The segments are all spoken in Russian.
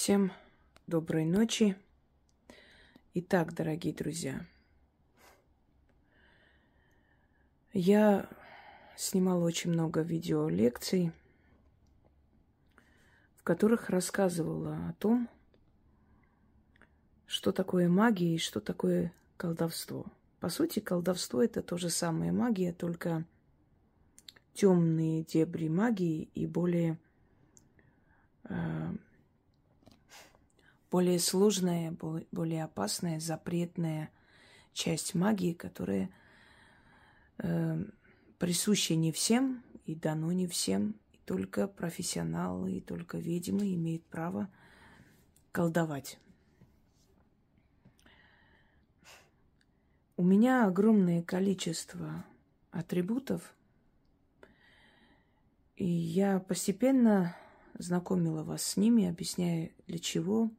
Всем доброй ночи. Итак, дорогие друзья, я снимала очень много видеолекций, в которых рассказывала о том, что такое магия и что такое колдовство. По сути, колдовство это то же самое магия, только темные дебри магии и более э, более сложная, более опасная, запретная часть магии, которая э, присуща не всем и дано не всем. И только профессионалы, и только ведьмы имеют право колдовать. У меня огромное количество атрибутов, и я постепенно знакомила вас с ними, объясняя, для чего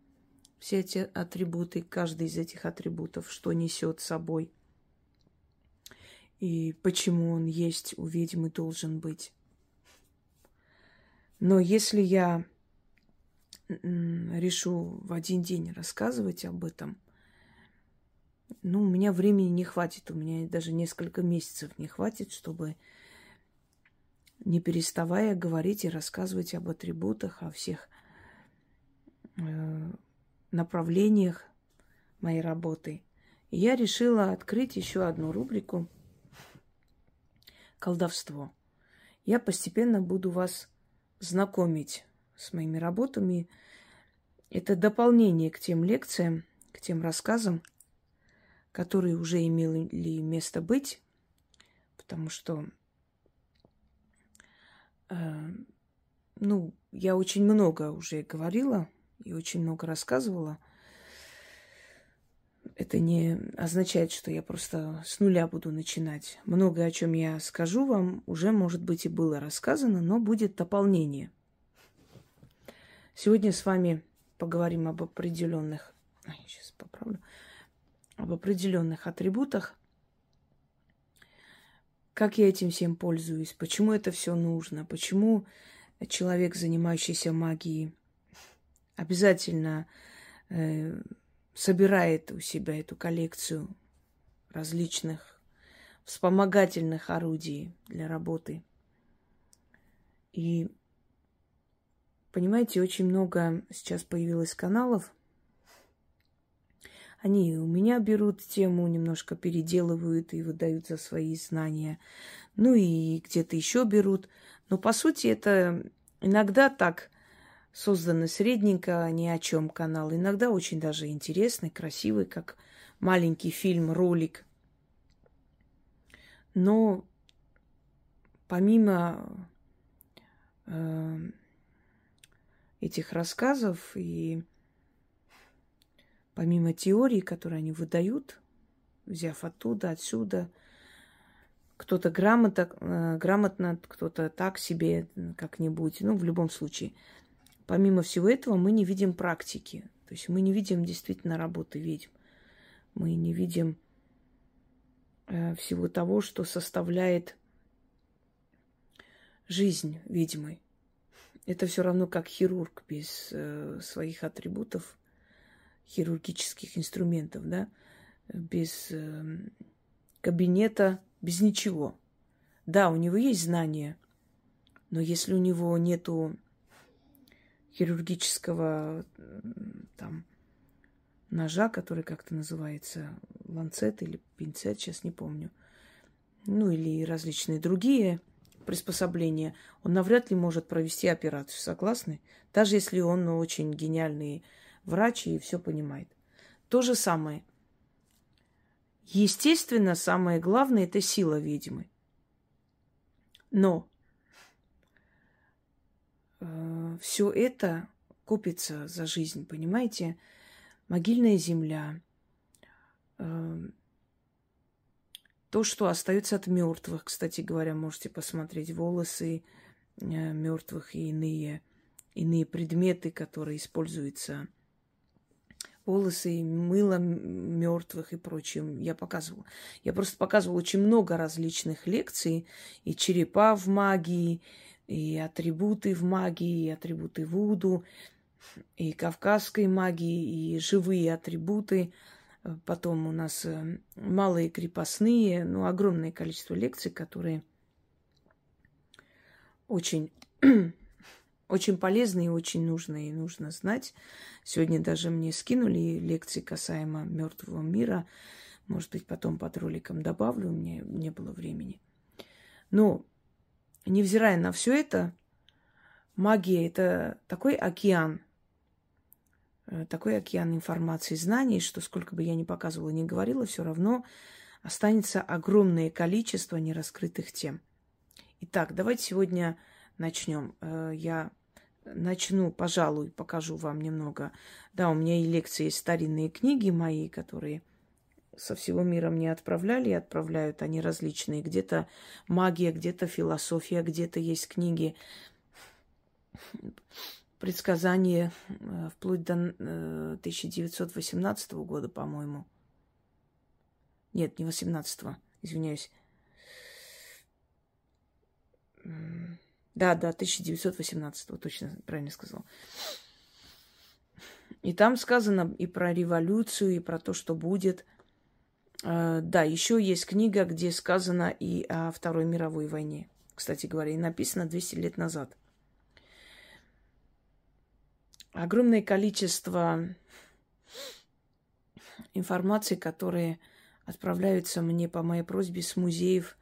все эти атрибуты, каждый из этих атрибутов, что несет собой и почему он есть у ведьмы должен быть. Но если я решу в один день рассказывать об этом, ну, у меня времени не хватит, у меня даже несколько месяцев не хватит, чтобы не переставая говорить и рассказывать об атрибутах, о всех э, направлениях моей работы. И я решила открыть еще одну рубрику «Колдовство». Я постепенно буду вас знакомить с моими работами. Это дополнение к тем лекциям, к тем рассказам, которые уже имели место быть, потому что, э, ну, я очень много уже говорила и очень много рассказывала. Это не означает, что я просто с нуля буду начинать. Многое, о чем я скажу вам, уже, может быть, и было рассказано, но будет дополнение. Сегодня с вами поговорим об определенных, сейчас поправлю, об определенных атрибутах, как я этим всем пользуюсь, почему это все нужно, почему человек, занимающийся магией, обязательно э, собирает у себя эту коллекцию различных вспомогательных орудий для работы. И, понимаете, очень много сейчас появилось каналов. Они у меня берут тему, немножко переделывают и выдают за свои знания. Ну и где-то еще берут. Но по сути это иногда так созданы средненько, ни о чем канал. Иногда очень даже интересный, красивый, как маленький фильм, ролик. Но помимо э, этих рассказов и помимо теории, которые они выдают, взяв оттуда, отсюда, кто-то грамотно, э, грамотно кто-то так себе как-нибудь, ну, в любом случае – Помимо всего этого, мы не видим практики. То есть мы не видим действительно работы ведьм. Мы не видим э, всего того, что составляет жизнь ведьмы. Это все равно как хирург без э, своих атрибутов, хирургических инструментов, да, без э, кабинета, без ничего. Да, у него есть знания, но если у него нету хирургического там ножа, который как-то называется ланцет или пинцет, сейчас не помню. Ну или различные другие приспособления, он навряд ли может провести операцию, согласны? Даже если он очень гениальный врач и все понимает. То же самое. Естественно, самое главное – это сила ведьмы. Но все это купится за жизнь, понимаете? Могильная земля, э, то, что остается от мертвых, кстати говоря, можете посмотреть волосы э, мертвых и иные, иные предметы, которые используются волосы, мыло мертвых и прочее. Я показывала. Я просто показывала очень много различных лекций. И черепа в магии, и атрибуты в магии, и атрибуты Вуду, и кавказской магии, и живые атрибуты. Потом у нас э, малые крепостные, ну, огромное количество лекций, которые очень, очень полезны и очень нужны, и нужно знать. Сегодня даже мне скинули лекции касаемо мертвого мира. Может быть, потом под роликом добавлю, меня не было времени. Но, невзирая на все это, магия – это такой океан, э, такой океан информации, знаний, что сколько бы я ни показывала, ни говорила, все равно останется огромное количество нераскрытых тем. Итак, давайте сегодня начнем. Э, я начну, пожалуй, покажу вам немного. Да, у меня и лекции, есть старинные книги мои, которые со всего мира мне отправляли и отправляют. Они различные. Где-то магия, где-то философия, где-то есть книги предсказания э, вплоть до 1918 э, года, по-моему. Нет, не 18 извиняюсь. Да, да, 1918 точно правильно сказал. И там сказано и про революцию, и про то, что будет. Э, да, еще есть книга, где сказано и о Второй мировой войне. Кстати говоря, и написано 200 лет назад огромное количество информации, которые отправляются мне по моей просьбе с музеев.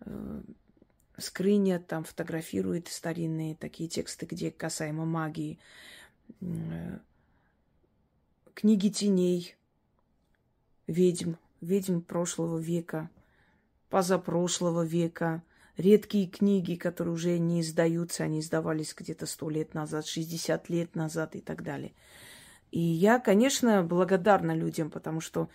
Э, скрыня там фотографирует старинные такие тексты, где касаемо магии. Э, книги теней, ведьм, ведьм прошлого века, позапрошлого века – редкие книги, которые уже не издаются, они издавались где-то сто лет назад, 60 лет назад и так далее. И я, конечно, благодарна людям, потому что,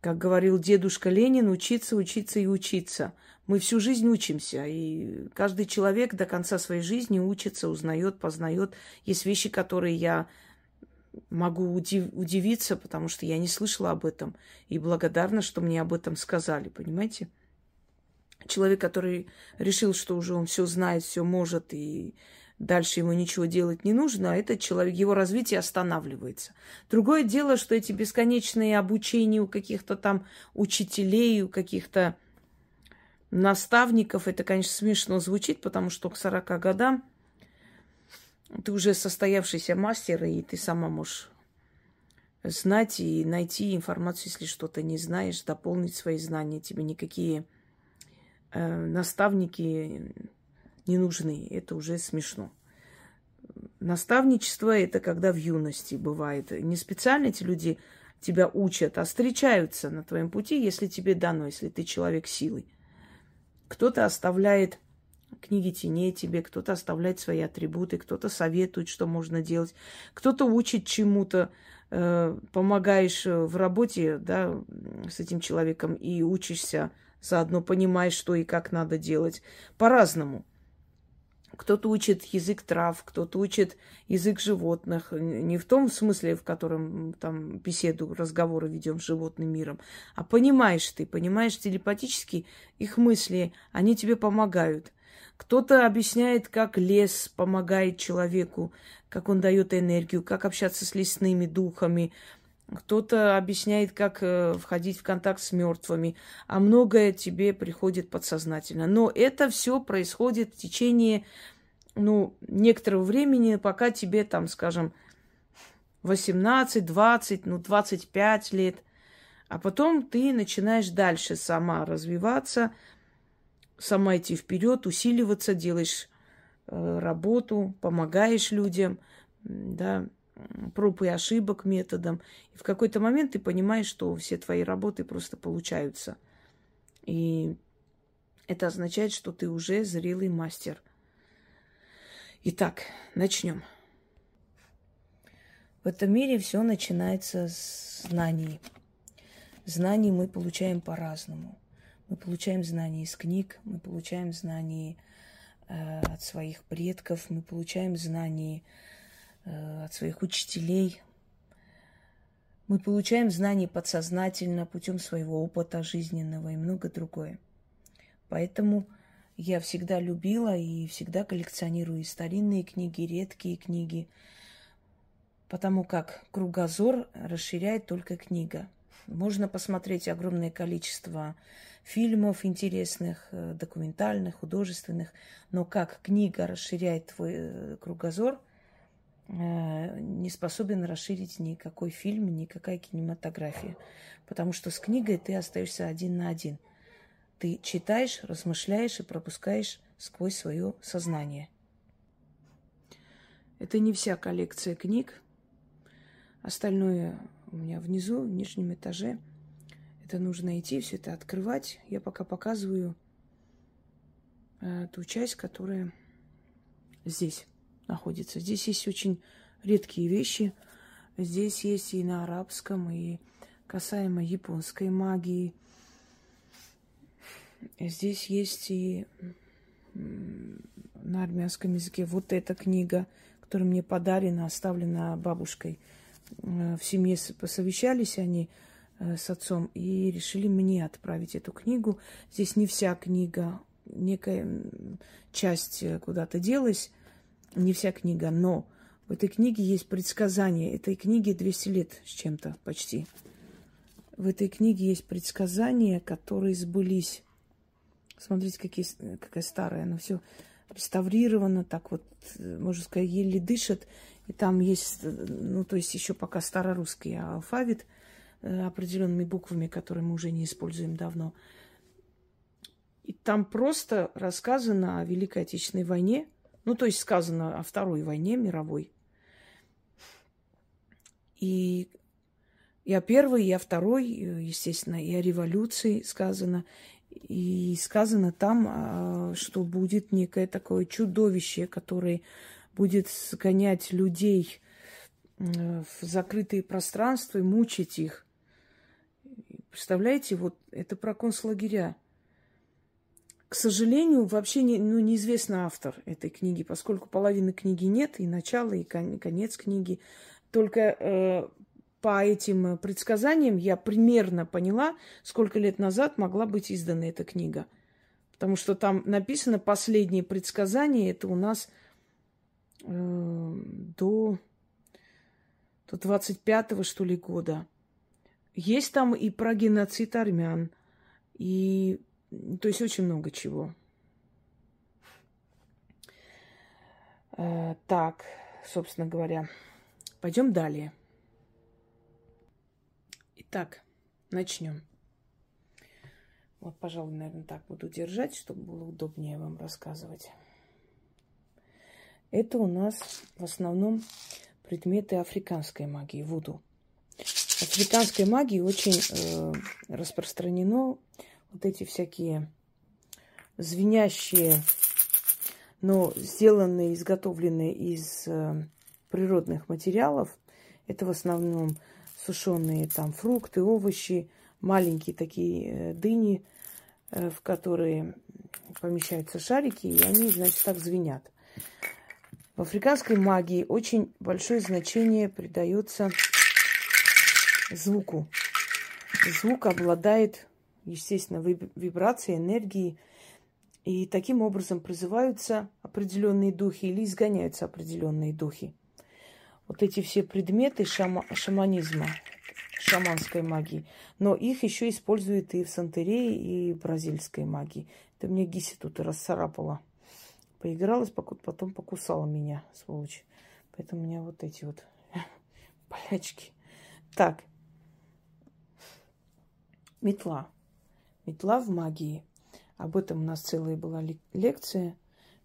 как говорил дедушка Ленин, учиться, учиться и учиться. Мы всю жизнь учимся, и каждый человек до конца своей жизни учится, узнает, познает. Есть вещи, которые я могу удив- удивиться, потому что я не слышала об этом. И благодарна, что мне об этом сказали, понимаете? человек, который решил, что уже он все знает, все может, и дальше ему ничего делать не нужно, а этот человек, его развитие останавливается. Другое дело, что эти бесконечные обучения у каких-то там учителей, у каких-то наставников, это, конечно, смешно звучит, потому что к 40 годам ты уже состоявшийся мастер, и ты сама можешь знать и найти информацию, если что-то не знаешь, дополнить свои знания. Тебе никакие Э, наставники не нужны. Это уже смешно. Наставничество – это когда в юности бывает. Не специально эти люди тебя учат, а встречаются на твоем пути, если тебе дано, если ты человек силы. Кто-то оставляет книги теней тебе, кто-то оставляет свои атрибуты, кто-то советует, что можно делать, кто-то учит чему-то, э, помогаешь в работе да, с этим человеком и учишься заодно понимаешь, что и как надо делать. По-разному. Кто-то учит язык трав, кто-то учит язык животных. Не в том смысле, в котором там беседу, разговоры ведем с животным миром, а понимаешь ты, понимаешь телепатически их мысли, они тебе помогают. Кто-то объясняет, как лес помогает человеку, как он дает энергию, как общаться с лесными духами, кто-то объясняет, как э, входить в контакт с мертвыми, а многое тебе приходит подсознательно. Но это все происходит в течение ну, некоторого времени, пока тебе там, скажем, 18, 20, ну, 25 лет. А потом ты начинаешь дальше сама развиваться, сама идти вперед, усиливаться, делаешь э, работу, помогаешь людям, да, проб и ошибок методом. И в какой-то момент ты понимаешь, что все твои работы просто получаются. И это означает, что ты уже зрелый мастер. Итак, начнем. В этом мире все начинается с знаний. Знаний мы получаем по-разному. Мы получаем знания из книг, мы получаем знания э, от своих предков, мы получаем знания Э, от своих учителей. Мы получаем знания подсознательно путем своего опыта жизненного и много другое. Поэтому я всегда любила и всегда коллекционирую и старинные книги, редкие книги. потому как кругозор расширяет только книга. Можно посмотреть огромное количество фильмов интересных, э, документальных, художественных, но как книга расширяет твой э, кругозор, э, не способен расширить никакой фильм, никакая кинематография. Потому что с книгой ты остаешься один на один. Ты читаешь, размышляешь и пропускаешь сквозь свое сознание. Это не вся коллекция книг. Остальное у меня внизу, в нижнем этаже. Это нужно идти, все это открывать. Я пока показываю э, ту часть, которая здесь находится. Здесь есть очень редкие вещи. Здесь есть и на арабском, и касаемо японской магии. Здесь есть и на армянском языке вот эта книга, которая мне подарена, оставлена бабушкой – Э, в семье посовещались они с отцом и решили мне отправить эту книгу. Здесь не вся книга, некая часть э, куда-то делась, не вся книга, но в этой книге есть предсказания. Этой книге 200 лет с чем-то почти. В этой книге есть предсказания, которые сбылись. Смотрите, какие, какая старая. Она все реставрировано, так вот, можно сказать, еле дышит. И там есть, ну, то есть еще пока старорусский алфавит э, определенными буквами, которые мы уже не используем давно. И там просто рассказано о Великой Отечественной войне, ну, то есть сказано о Второй войне мировой. И, и о Первой, и о Второй, естественно, и о революции сказано. И сказано там, а, что будет некое такое чудовище, которое будет сгонять людей в закрытые пространства и мучить их. Представляете, вот это про концлагеря. К сожалению, вообще не, ну, неизвестно автор этой книги, поскольку половины книги нет, и начало, и конец книги. Только э, по этим предсказаниям я примерно поняла, сколько лет назад могла быть издана эта книга. Потому что там написано последние предсказания, это у нас Э, до, до 25-го, что ли, года. Есть там и про геноцид армян, и то есть очень много чего. Э, так, собственно говоря, пойдем далее. Итак, начнем. Вот, пожалуй, наверное, так буду держать, чтобы было удобнее вам рассказывать. Это у нас в основном предметы африканской магии, вуду. В африканской магии очень э, распространено вот эти всякие звенящие, но сделанные, изготовленные из э, природных материалов. Это в основном сушеные там фрукты, овощи, маленькие такие э, дыни, э, в которые помещаются шарики, и они, значит, так звенят. В африканской магии очень большое значение придается звуку. Звук обладает, естественно, вибрацией, энергией, и таким образом призываются определенные духи или изгоняются определенные духи. Вот эти все предметы шама, шаманизма, шаманской магии, но их еще используют и в сантерее, и в бразильской магии. Это мне Гиси тут расцарапала. Поигралась, потом покусала меня, сволочь. Поэтому у меня вот эти вот болячки. Так. Метла. Метла в магии. Об этом у нас целая была лекция.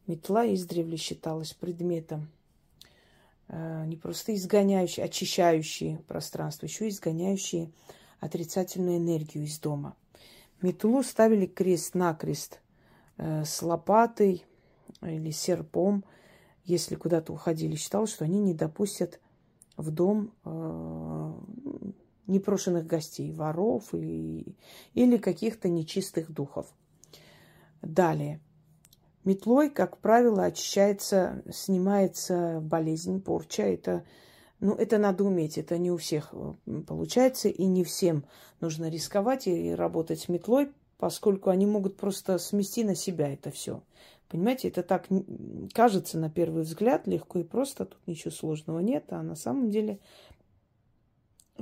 Метла издревле считалась предметом э, не просто изгоняющий, очищающий пространство, еще изгоняющий отрицательную энергию из дома. Метлу ставили крест-накрест э, с лопатой, или серпом, если куда-то уходили, считал, что они не допустят в дом э, непрошенных гостей, воров и, или каких-то нечистых духов. Далее. Метлой, как правило, очищается, снимается болезнь, порча. Это, ну, это надо уметь, это не у всех э, получается, и не всем нужно рисковать и работать с метлой, поскольку они могут просто смести на себя это все. Понимаете, это так кажется на первый взгляд легко и просто, тут ничего сложного нет, а на самом деле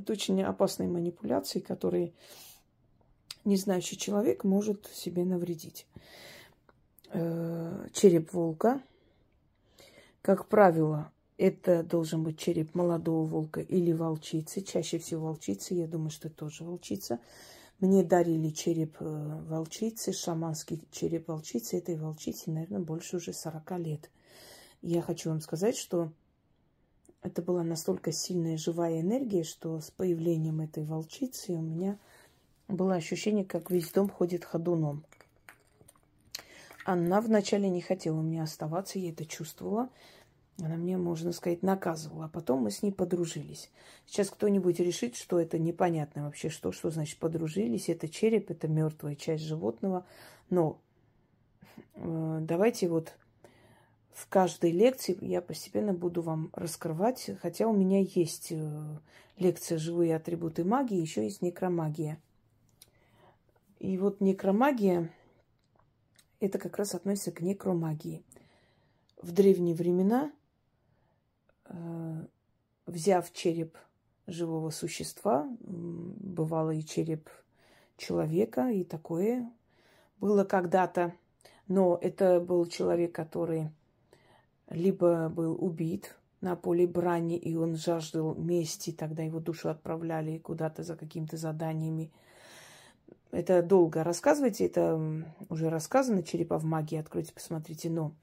это очень опасные манипуляции, которые незнающий человек может себе навредить. Э, череп волка, как правило, это должен быть череп молодого волка или волчицы. Чаще всего волчицы, я думаю, что это тоже волчица. Мне дарили череп э, волчицы, шаманский череп волчицы. Этой волчице, наверное, больше уже 40 лет. Я хочу вам сказать, что это была настолько сильная живая энергия, что с появлением этой волчицы у меня было ощущение, как весь дом ходит ходуном. Она вначале не хотела у меня оставаться, я это чувствовала. Она мне, можно сказать, наказывала. А потом мы с ней подружились. Сейчас кто-нибудь решит, что это непонятно вообще, что, что значит подружились. Это череп, это мертвая часть животного. Но э, давайте вот в каждой лекции я постепенно буду вам раскрывать, хотя у меня есть э, лекция «Живые атрибуты магии», еще есть некромагия. И вот некромагия, это как раз относится к некромагии. В древние времена Э, взяв череп живого существа, бывало и череп человека, и такое было когда-то. Но это был человек, который либо был убит на поле брани, и он жаждал мести, тогда его душу отправляли куда-то за какими-то заданиями. Это долго рассказывайте, это уже рассказано, черепа в магии, откройте, посмотрите, но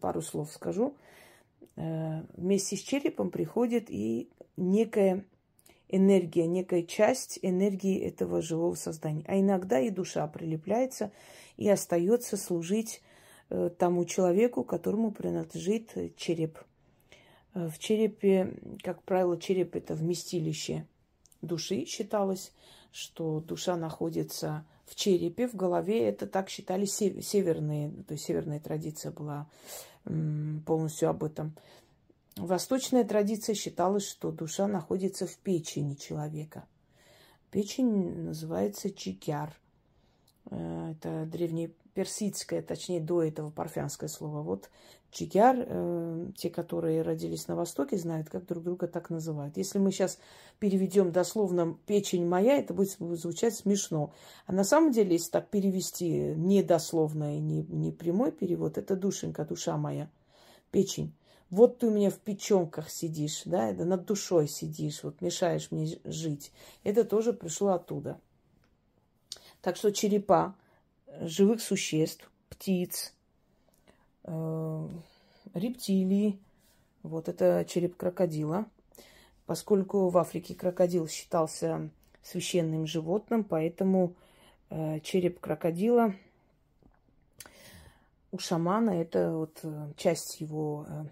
пару слов скажу. Э, вместе с черепом приходит и некая энергия, некая часть энергии этого живого создания. А иногда и душа прилепляется и остается служить тому человеку, которому принадлежит череп. Э, в черепе, как правило, череп это вместилище души считалось, что душа находится в черепе, в голове. Это так считали северные, то есть северная традиция была полностью об этом. Восточная традиция считалась, что душа находится в печени человека. Печень называется чикяр. Э, это древнеперсидское, точнее, до этого парфянское слово. Вот чикяр, э, те, которые родились на Востоке, знают, как друг друга так называют. Если мы сейчас переведем дословно «печень моя», это будет звучать смешно. А на самом деле, если так перевести недословно и не, не прямой перевод, это душенька, душа моя, печень. Вот ты у меня в печенках сидишь, да, это над душой сидишь, вот мешаешь мне жить. Это тоже пришло оттуда. Так что черепа живых существ, птиц, э, рептилий, вот это череп крокодила. Поскольку в Африке крокодил считался священным животным, поэтому э, череп крокодила у шамана это вот э, часть его э,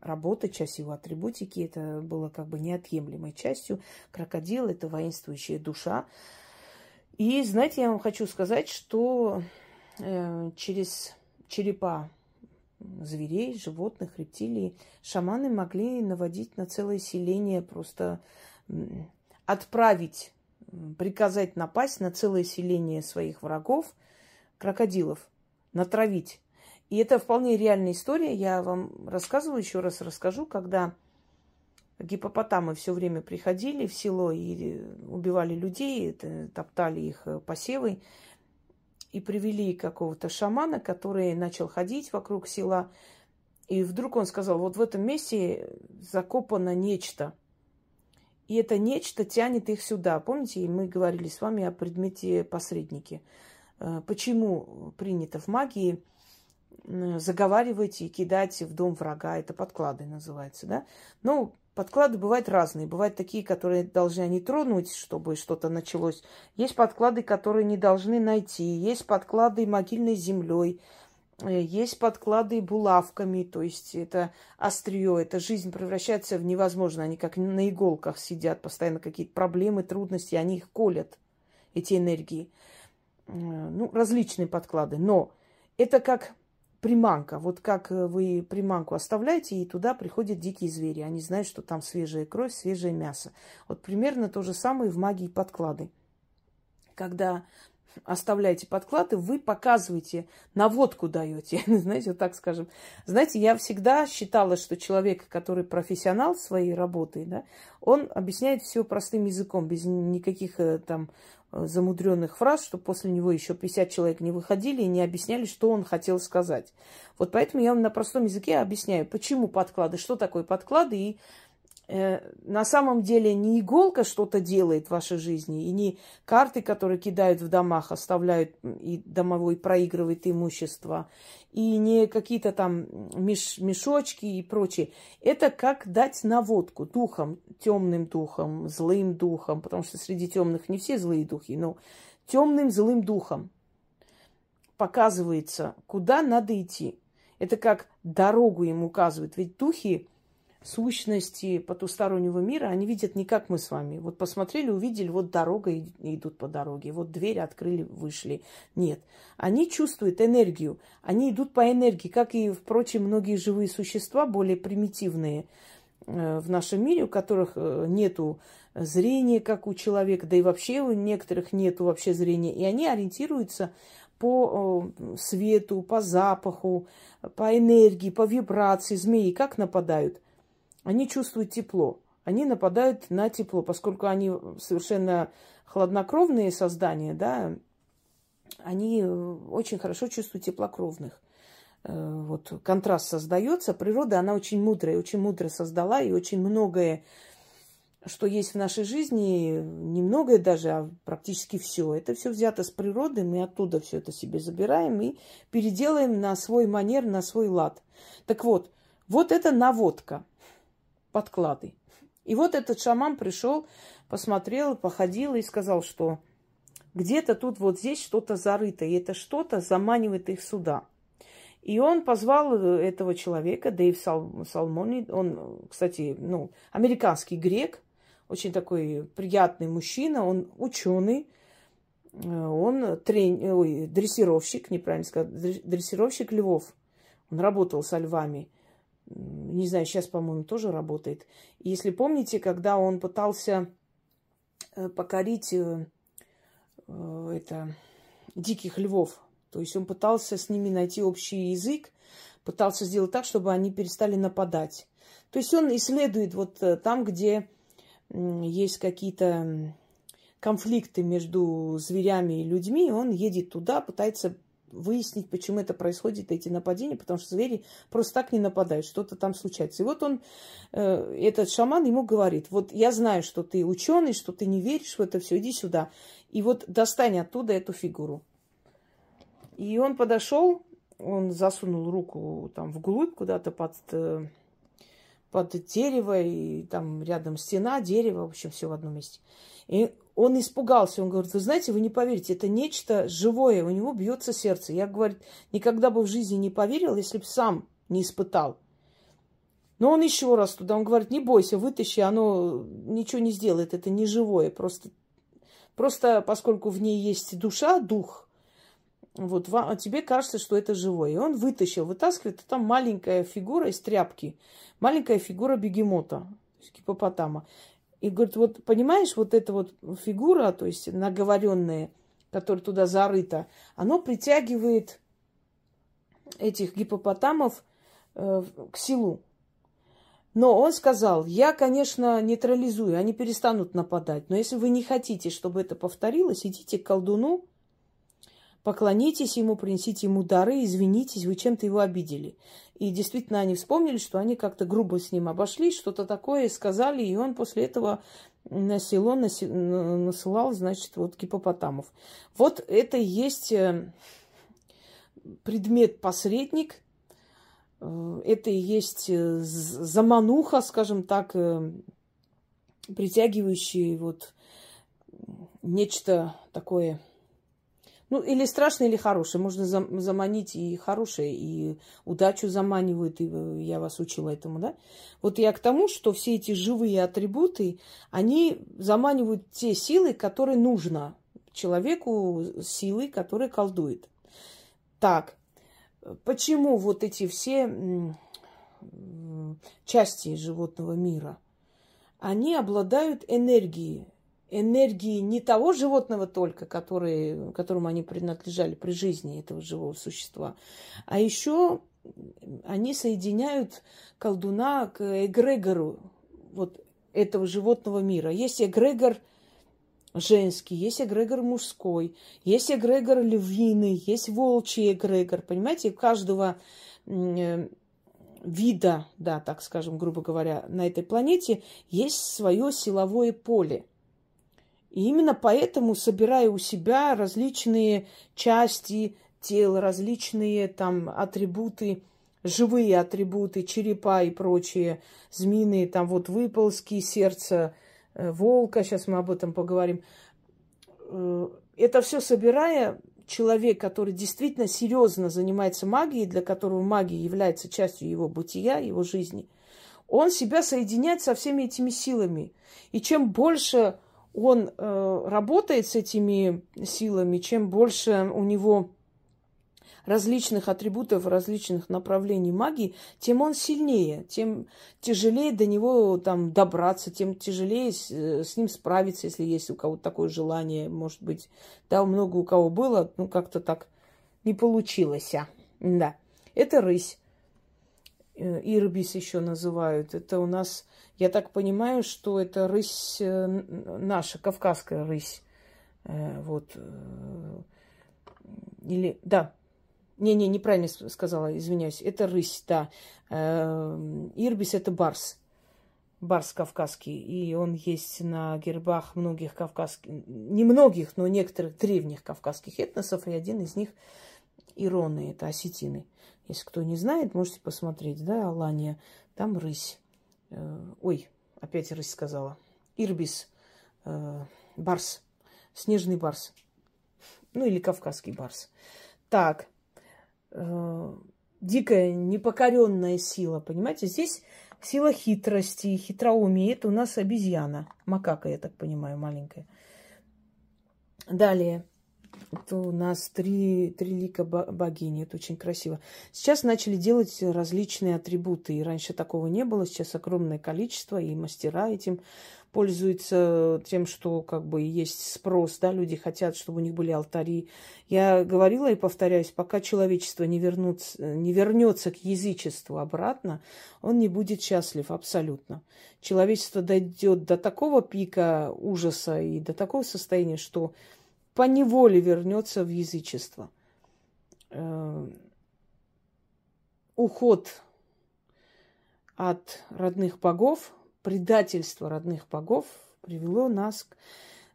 работы, часть его атрибутики. Это было как бы неотъемлемой частью. Крокодил – это воинствующая душа. И, знаете, я вам хочу сказать, что э, через черепа зверей, животных, рептилий шаманы могли наводить на целое селение, просто отправить, приказать напасть на целое селение своих врагов, крокодилов, натравить и это вполне реальная история. Я вам рассказываю, еще раз расскажу, когда гипопотамы все время приходили в село и убивали людей, топтали их э, посевы, и привели какого-то шамана, который начал ходить вокруг села. И вдруг он сказал, вот в этом месте закопано нечто. И это нечто тянет их сюда. Помните, мы говорили с вами о предмете посредники. Э, почему принято в магии заговаривать и кидать в дом врага. Это подклады называется, да? Ну, подклады бывают разные. Бывают такие, которые должны не тронуть, чтобы что-то началось. Есть подклады, которые не должны найти. Есть подклады могильной землей. Э, есть подклады булавками, то есть это острие, это жизнь превращается в невозможно. Они как на иголках сидят, постоянно какие-то проблемы, трудности, они их колят, эти энергии. Э, ну, различные подклады. Но это как приманка. Вот как э, вы приманку оставляете, и туда приходят дикие звери. Они знают, что там свежая кровь, свежее мясо. Вот примерно то же самое в магии подклады. Когда оставляете подклады, вы показываете, наводку даете, знаете, вот так скажем. Знаете, я всегда считала, что человек, который профессионал своей работы, да, он объясняет все простым языком, без никаких э, там замудренных фраз, чтобы после него еще 50 человек не выходили и не объясняли, что он хотел сказать. Вот поэтому я вам на простом языке объясняю, почему подклады, что такое подклады и Э, на самом деле не иголка что-то делает в вашей жизни, и не карты, которые кидают в домах, оставляют, и домовой проигрывает имущество, и не какие-то там меш, мешочки и прочее. Это как дать наводку духом, темным духом, злым духом, потому что среди темных не все злые духи, но темным злым духом показывается, куда надо идти. Это как дорогу им указывает. Ведь духи сущности потустороннего мира, они видят не как мы с вами. Вот посмотрели, увидели, вот дорога, идут по дороге, вот дверь открыли, вышли. Нет. Они чувствуют энергию, они идут по энергии, как и, впрочем, многие живые существа, более примитивные э, в нашем мире, у которых э, нету зрения, как у человека, да и вообще у некоторых нету вообще зрения, и они ориентируются по свету, по запаху, по энергии, по вибрации змеи, как нападают они чувствуют тепло. Они нападают на тепло, поскольку они совершенно хладнокровные создания, да, они очень хорошо чувствуют теплокровных. Э, вот контраст создается. Природа, она очень мудрая, очень мудро создала, и очень многое, что есть в нашей жизни, немногое даже, а практически все. Это все взято с природы, мы оттуда все это себе забираем и переделаем на свой манер, на свой лад. Так вот, вот это наводка – подклады. И вот этот шаман пришел, посмотрел, походил и сказал, что где-то тут вот здесь что-то зарыто, и это что-то заманивает их сюда. И он позвал этого человека, Дэйв Сал, Салмони, он, кстати, ну, американский грек, очень такой приятный мужчина, он ученый, он трен... Ой, дрессировщик, неправильно сказать, дрессировщик львов. Он работал со львами не знаю, сейчас, по-моему, тоже работает. Если помните, когда он пытался э, покорить э, э, это, диких львов, то есть он пытался с ними найти общий язык, пытался сделать так, чтобы они перестали нападать. То есть он исследует вот там, где есть какие-то конфликты между зверями и людьми, он едет туда, пытается выяснить, почему это происходит, эти нападения, потому что звери просто так не нападают, что-то там случается. И вот он, э, этот шаман ему говорит, вот я знаю, что ты ученый, что ты не веришь в это все, иди сюда. И вот достань оттуда эту фигуру. И он подошел, он засунул руку там вглубь куда-то под, э, под дерево, и там рядом стена, дерево, в общем, все в одном месте. И он испугался, он говорит, вы знаете, вы не поверите, это нечто живое, у него бьется сердце. Я, говорит, никогда бы в жизни не поверил, если бы сам не испытал. Но он еще раз туда, он говорит, не бойся, вытащи, оно ничего не сделает, это не живое, просто, просто поскольку в ней есть душа, дух, вот вам, тебе кажется, что это живое. И он вытащил, вытаскивает, а там маленькая фигура из тряпки, маленькая фигура бегемота, гипопотама. И говорит, вот понимаешь, вот эта вот фигура, то есть наговоренная, которая туда зарыта, оно притягивает этих гипопотамов э, к селу. Но он сказал, я, конечно, нейтрализую, они перестанут нападать. Но если вы не хотите, чтобы это повторилось, идите к колдуну, Поклонитесь ему, принесите ему дары, извинитесь, вы чем-то его обидели. И действительно они вспомнили, что они как-то грубо с ним обошлись, что-то такое сказали, и он после этого на село насылал, значит, вот гипопотамов. Вот это и есть э, предмет-посредник, э, это и есть э, замануха, скажем так, притягивающий вот нечто такое ну, или страшное, или хорошее. Можно заманить и хорошее, и удачу заманивают, и э, я вас учила этому, да? Вот я к тому, что все эти живые атрибуты, они заманивают те силы, которые нужно человеку, силы, которые колдует. Так, почему вот эти все части животного мира, они обладают энергией, энергии не того животного только, который, которому они принадлежали при жизни этого живого существа, а еще они соединяют колдуна к эгрегору вот этого животного мира. Есть эгрегор женский, есть эгрегор мужской, есть эгрегор львиный, есть волчий эгрегор. Понимаете, у каждого э, вида, да, так скажем, грубо говоря, на этой планете есть свое силовое поле. И именно поэтому, собирая у себя различные части тела, различные там атрибуты, живые атрибуты, черепа и прочие, змеиные, там вот выползки, сердце э, волка, сейчас мы об этом поговорим. Э, это все собирая, человек, который действительно серьезно занимается магией, для которого магия является частью его бытия, его жизни, он себя соединяет со всеми этими силами. И чем больше он э, работает с этими силами, чем больше у него различных атрибутов, различных направлений магии, тем он сильнее, тем тяжелее до него там добраться, тем тяжелее с, э, с ним справиться, если есть у кого-то такое желание, может быть. Да, много у кого было, ну как-то так не получилось. А. Да, это рысь. Э, ирбис еще называют. Это у нас, я так понимаю, что это рысь э, наша, кавказская рысь. Вот. Или, да, не-не, неправильно сказала, извиняюсь. Это рысь, да. Ирбис – это барс. Барс кавказский. И он есть на гербах многих кавказских, не многих, но некоторых древних кавказских этносов. И один из них – ироны, это осетины. Если кто не знает, можете посмотреть, да, Алания. Там рысь. Э, ой, опять рысь сказала. Ирбис, э, барс, снежный барс. Ну или кавказский барс. Так, э, дикая, непокоренная сила, понимаете? Здесь сила хитрости, хитроумия. Это у нас обезьяна, макака, я так понимаю, маленькая. Далее. Это у нас три, три лика богини. Это очень красиво. Сейчас начали делать различные атрибуты. И раньше такого не было. Сейчас огромное количество. И мастера этим пользуются тем, что как бы есть спрос, да, люди хотят, чтобы у них были алтари. Я говорила и повторяюсь, пока человечество не, вернутся, не вернется к язычеству обратно, он не будет счастлив абсолютно. Человечество дойдет до такого пика ужаса и до такого состояния, что по неволе вернется в язычество. Э, уход от родных богов – предательство родных богов привело нас к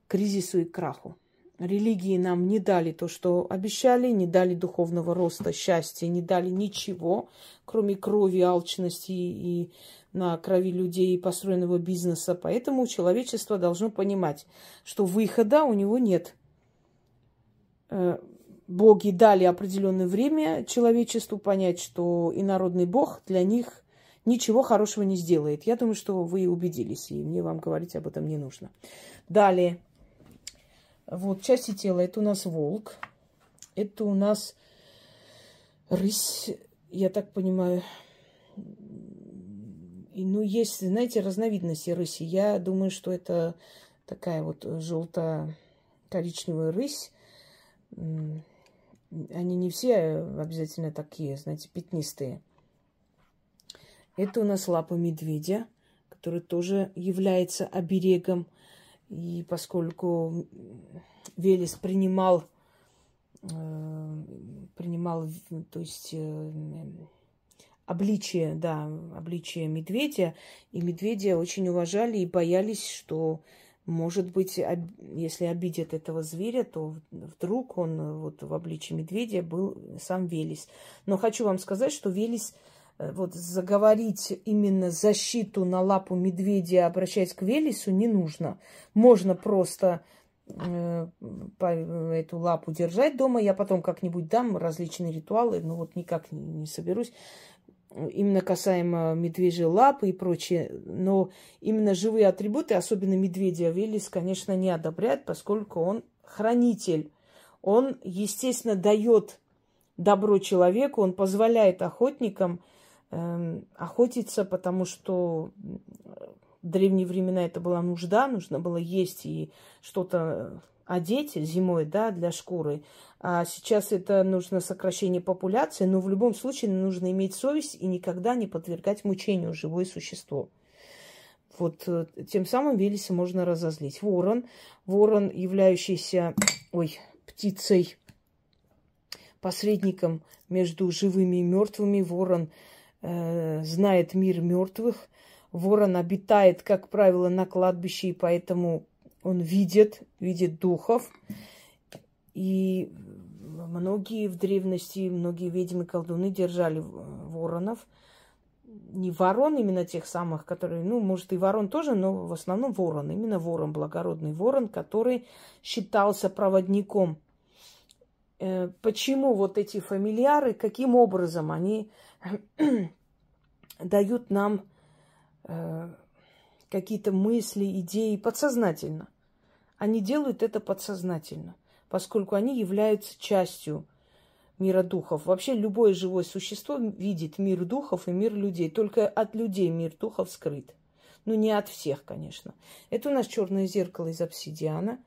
кризису и краху. Религии нам не дали то, что обещали, не дали духовного роста, счастья, не дали ничего, кроме крови, алчности и на крови людей построенного бизнеса. Поэтому человечество должно понимать, что выхода у него нет. Э, боги дали определенное время человечеству понять, что инородный бог для них ничего хорошего не сделает. Я думаю, что вы убедились, и мне вам говорить об этом не нужно. Далее. Вот, части тела. Это у нас волк. Это у нас рысь, я так понимаю. И, ну, есть, знаете, разновидности рыси. Я думаю, что это такая вот желто-коричневая рысь. Они не все обязательно такие, знаете, пятнистые. Это у нас лапа медведя, который тоже является оберегом. И поскольку Велес принимал, э, принимал, то есть э, обличие, да, обличие медведя, и медведя очень уважали и боялись, что, может быть, если обидят этого зверя, то вдруг он вот в обличии медведя был сам Велес. Но хочу вам сказать, что Велес – Э, вот заговорить именно защиту на лапу медведя, обращаясь к Велесу, не нужно. Можно просто э, эту лапу держать дома. Я потом как-нибудь дам различные ритуалы, но вот никак не, не соберусь. Именно касаемо медвежьей лапы и прочее. Но именно живые атрибуты, особенно медведя, Велес, конечно, не одобряет, поскольку он хранитель. Он, естественно, дает добро человеку, он позволяет охотникам – Эм, охотиться, потому что В древние времена это была нужда, нужно было есть и что-то одеть зимой, да, для шкуры. А сейчас это нужно сокращение популяции, но в любом случае нужно иметь совесть и никогда не подвергать мучению живое существо. Вот э, тем самым Велеса можно разозлить. Ворон, ворон, являющийся, ой, птицей, посредником между живыми и мертвыми, ворон э, знает мир мертвых, ворон обитает, как правило, на кладбище, и поэтому он видит, видит духов. И многие в древности, многие ведьмы колдуны держали воронов. Не ворон именно тех самых, которые, ну, может, и ворон тоже, но в основном ворон. Именно ворон, благородный ворон, который считался проводником. Э, почему вот эти фамильяры, каким образом они дают нам э, какие-то мысли, идеи подсознательно. Они делают это подсознательно, поскольку они являются частью мира духов. Вообще любое живое существо видит мир духов и мир людей. Только от людей мир духов скрыт. Ну, не от всех, конечно. Это у нас черное зеркало из обсидиана.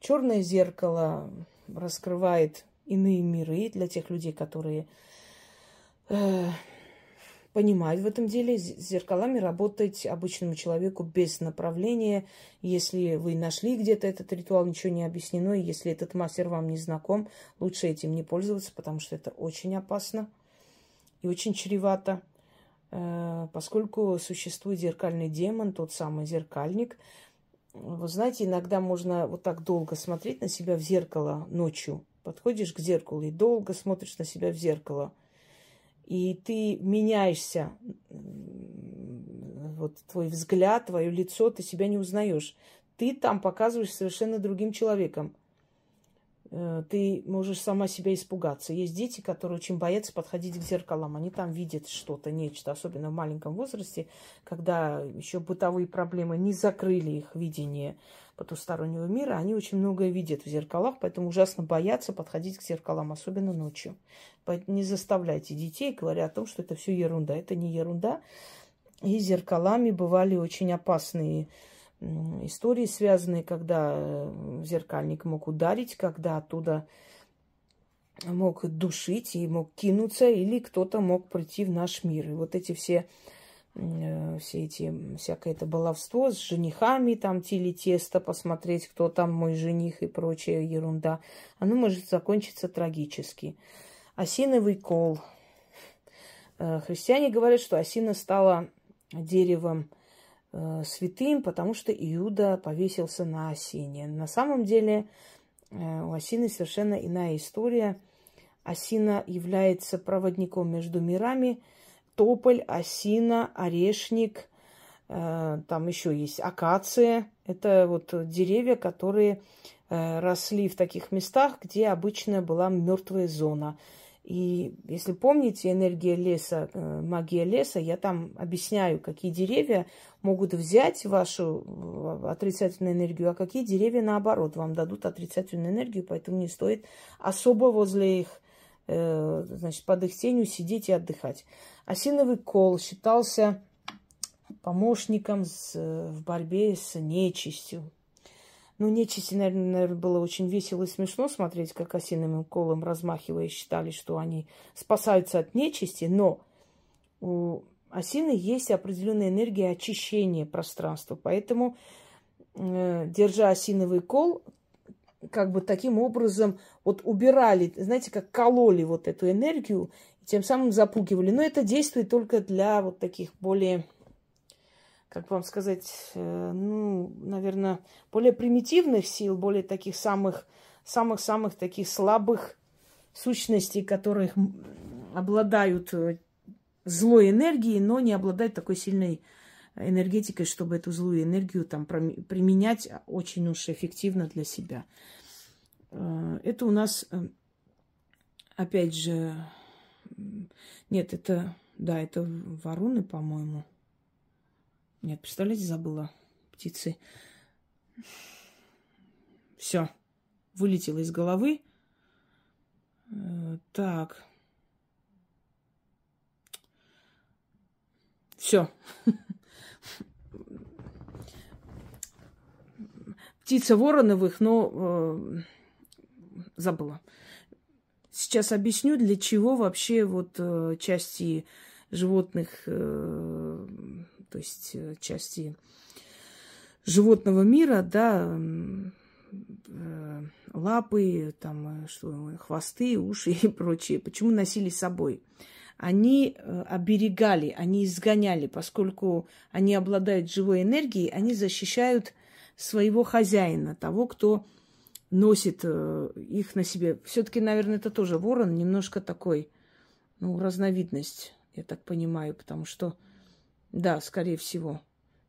Черное зеркало раскрывает иные миры для тех людей, которые э, понимать в этом деле. С зеркалами работать обычному человеку без направления. Если вы нашли где-то этот ритуал, ничего не объяснено, и если этот мастер вам не знаком, лучше этим не пользоваться, потому что это очень опасно и очень чревато, э, поскольку существует зеркальный демон, тот самый зеркальник. Вы знаете, иногда можно вот так долго смотреть на себя в зеркало ночью. Подходишь к зеркалу и долго смотришь на себя в зеркало – и ты меняешься, вот твой взгляд, твое лицо, ты себя не узнаешь. Ты там показываешь совершенно другим человеком. Э, ты можешь сама себя испугаться. Есть дети, которые очень боятся подходить к зеркалам. Они там видят что-то, нечто, особенно в маленьком возрасте, когда еще бытовые проблемы не закрыли их видение потустороннего мира, они очень многое видят в зеркалах, поэтому ужасно боятся подходить к зеркалам, особенно ночью. Не заставляйте детей, говоря о том, что это все ерунда. Это не ерунда. И зеркалами бывали очень опасные истории, связанные, когда э, зеркальник мог ударить, когда оттуда мог душить и мог кинуться, или кто-то мог прийти в наш мир. И вот эти все Э, все эти, всякое это баловство с женихами, там тили тесто, посмотреть, кто там мой жених и прочая ерунда, оно может закончиться трагически. Осиновый кол. Э, христиане говорят, что осина стала деревом святым, потому что Иуда повесился на осине. На самом деле у осины совершенно иная история. Осина является проводником между мирами – тополь, осина, орешник, э, там еще есть акация. Это вот деревья, которые э, росли в таких местах, где обычно была мертвая зона. И если помните энергия леса, э, магия леса, я там объясняю, какие деревья могут взять вашу отрицательную энергию, а какие деревья, наоборот, вам дадут отрицательную энергию, поэтому не стоит особо возле их, значит, под их тенью сидеть и отдыхать. Осиновый кол считался помощником в борьбе с нечистью. Ну, нечисти, наверное, было очень весело и смешно смотреть, как осиновым колом размахивая, считали, что они спасаются от нечисти, но у осины есть определенная энергия очищения пространства. Поэтому, э, держа осиновый кол, как бы таким образом вот убирали, знаете, как кололи вот эту энергию тем самым запугивали. Но это действует только для вот таких более, как вам сказать, э, ну, наверное, более примитивных сил, более таких самых, самых-самых таких слабых сущностей, которых обладают э, злой энергией, но не обладают такой сильной энергетикой, чтобы эту злую энергию там применять очень уж эффективно для себя. Э, это у нас, опять же, нет, это... Да, это вороны, по-моему. Нет, представляете, забыла. Птицы. Все. Вылетело из головы. Э, так. Все. птица вороновых, но э, забыла. Сейчас объясню, для чего вообще вот э, части животных, э, то есть э, части животного мира, да, э, лапы, там, э, что, хвосты, уши и прочее, почему носили с собой? Они оберегали, они изгоняли, поскольку они обладают живой энергией, они защищают своего хозяина, того, кто носит их на себе. Все-таки, наверное, это тоже ворон, немножко такой, ну, разновидность, я так понимаю, потому что, да, скорее всего,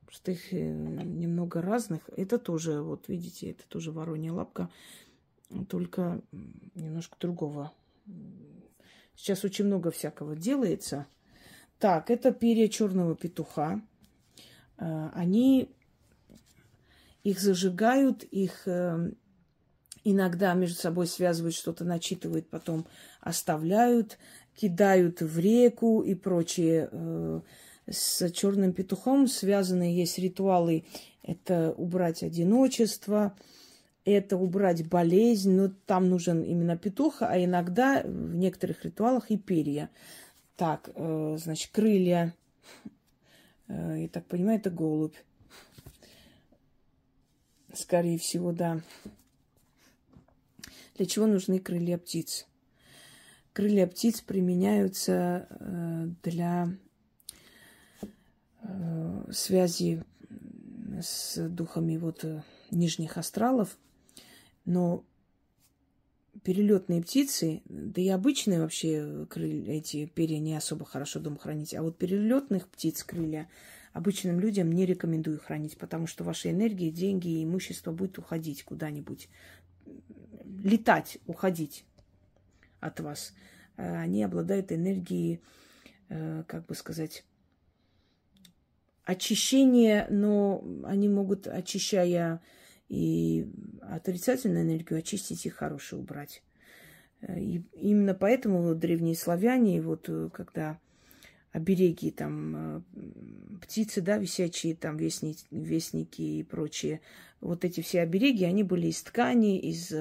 что их э, немного разных. Это тоже, вот видите, это тоже воронья лапка, только немножко другого. Сейчас очень много всякого делается. Так, это перья черного петуха. Э, они их зажигают, их иногда между собой связывают, что-то начитывают, потом оставляют, кидают в реку и прочее. С черным петухом связаны есть ритуалы. Это убрать одиночество, это убрать болезнь, но там нужен именно петух, а иногда в некоторых ритуалах и перья. Так, э, значит, крылья. Э, я так понимаю, это голубь. Скорее всего, да. Для чего нужны крылья птиц? Крылья птиц применяются э, для связи с духами вот э, нижних астралов, но перелетные птицы, да и обычные вообще крылья, эти перья не особо хорошо дома хранить, а вот перелетных птиц крылья обычным людям не рекомендую хранить, потому что ваши энергии, деньги и имущество будет уходить куда-нибудь летать, уходить от вас. Э, они обладают энергией, э, как бы сказать, очищения, но они могут, очищая и отрицательную энергию, очистить и хорошую убрать. Э, и именно поэтому древние славяне, вот когда обереги, там, птицы, да, висячие, там, вестники, вестники и прочие, вот эти все обереги, они были из ткани, из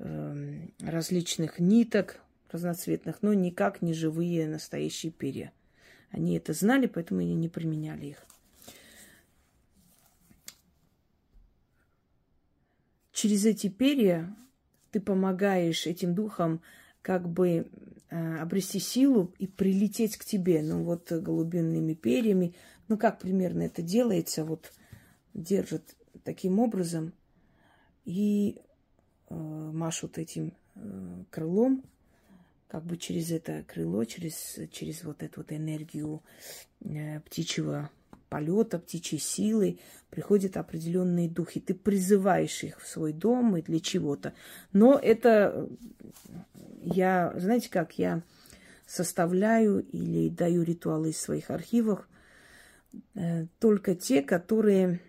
Эм, различных ниток разноцветных, но никак не живые настоящие перья. Они это знали, поэтому и не применяли их. Через эти перья ты помогаешь этим духам как бы э, обрести силу и прилететь к тебе. Ну вот голубиными перьями. Ну как примерно это делается? Вот держат таким образом. И Э, машут этим э, крылом, как бы через это крыло, через, через вот эту вот энергию э, птичьего полета, птичьей силы приходят определенные духи. Ты призываешь их в свой дом и для чего-то. Но это я, знаете как, я составляю или даю ритуалы из своих архивов только те, которые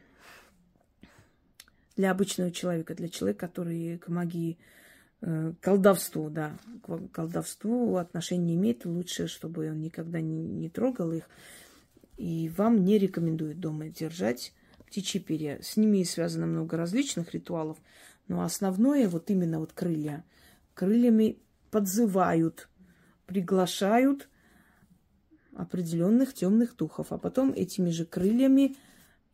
для обычного человека, для человека, который к магии, э, колдовству, да, колдовству отношения не имеет, лучше, чтобы он никогда не, не трогал их. И вам не рекомендуют дома держать птичьи перья. С ними связано много различных ритуалов, но основное вот именно вот крылья. Крыльями подзывают, приглашают определенных темных духов, а потом этими же крыльями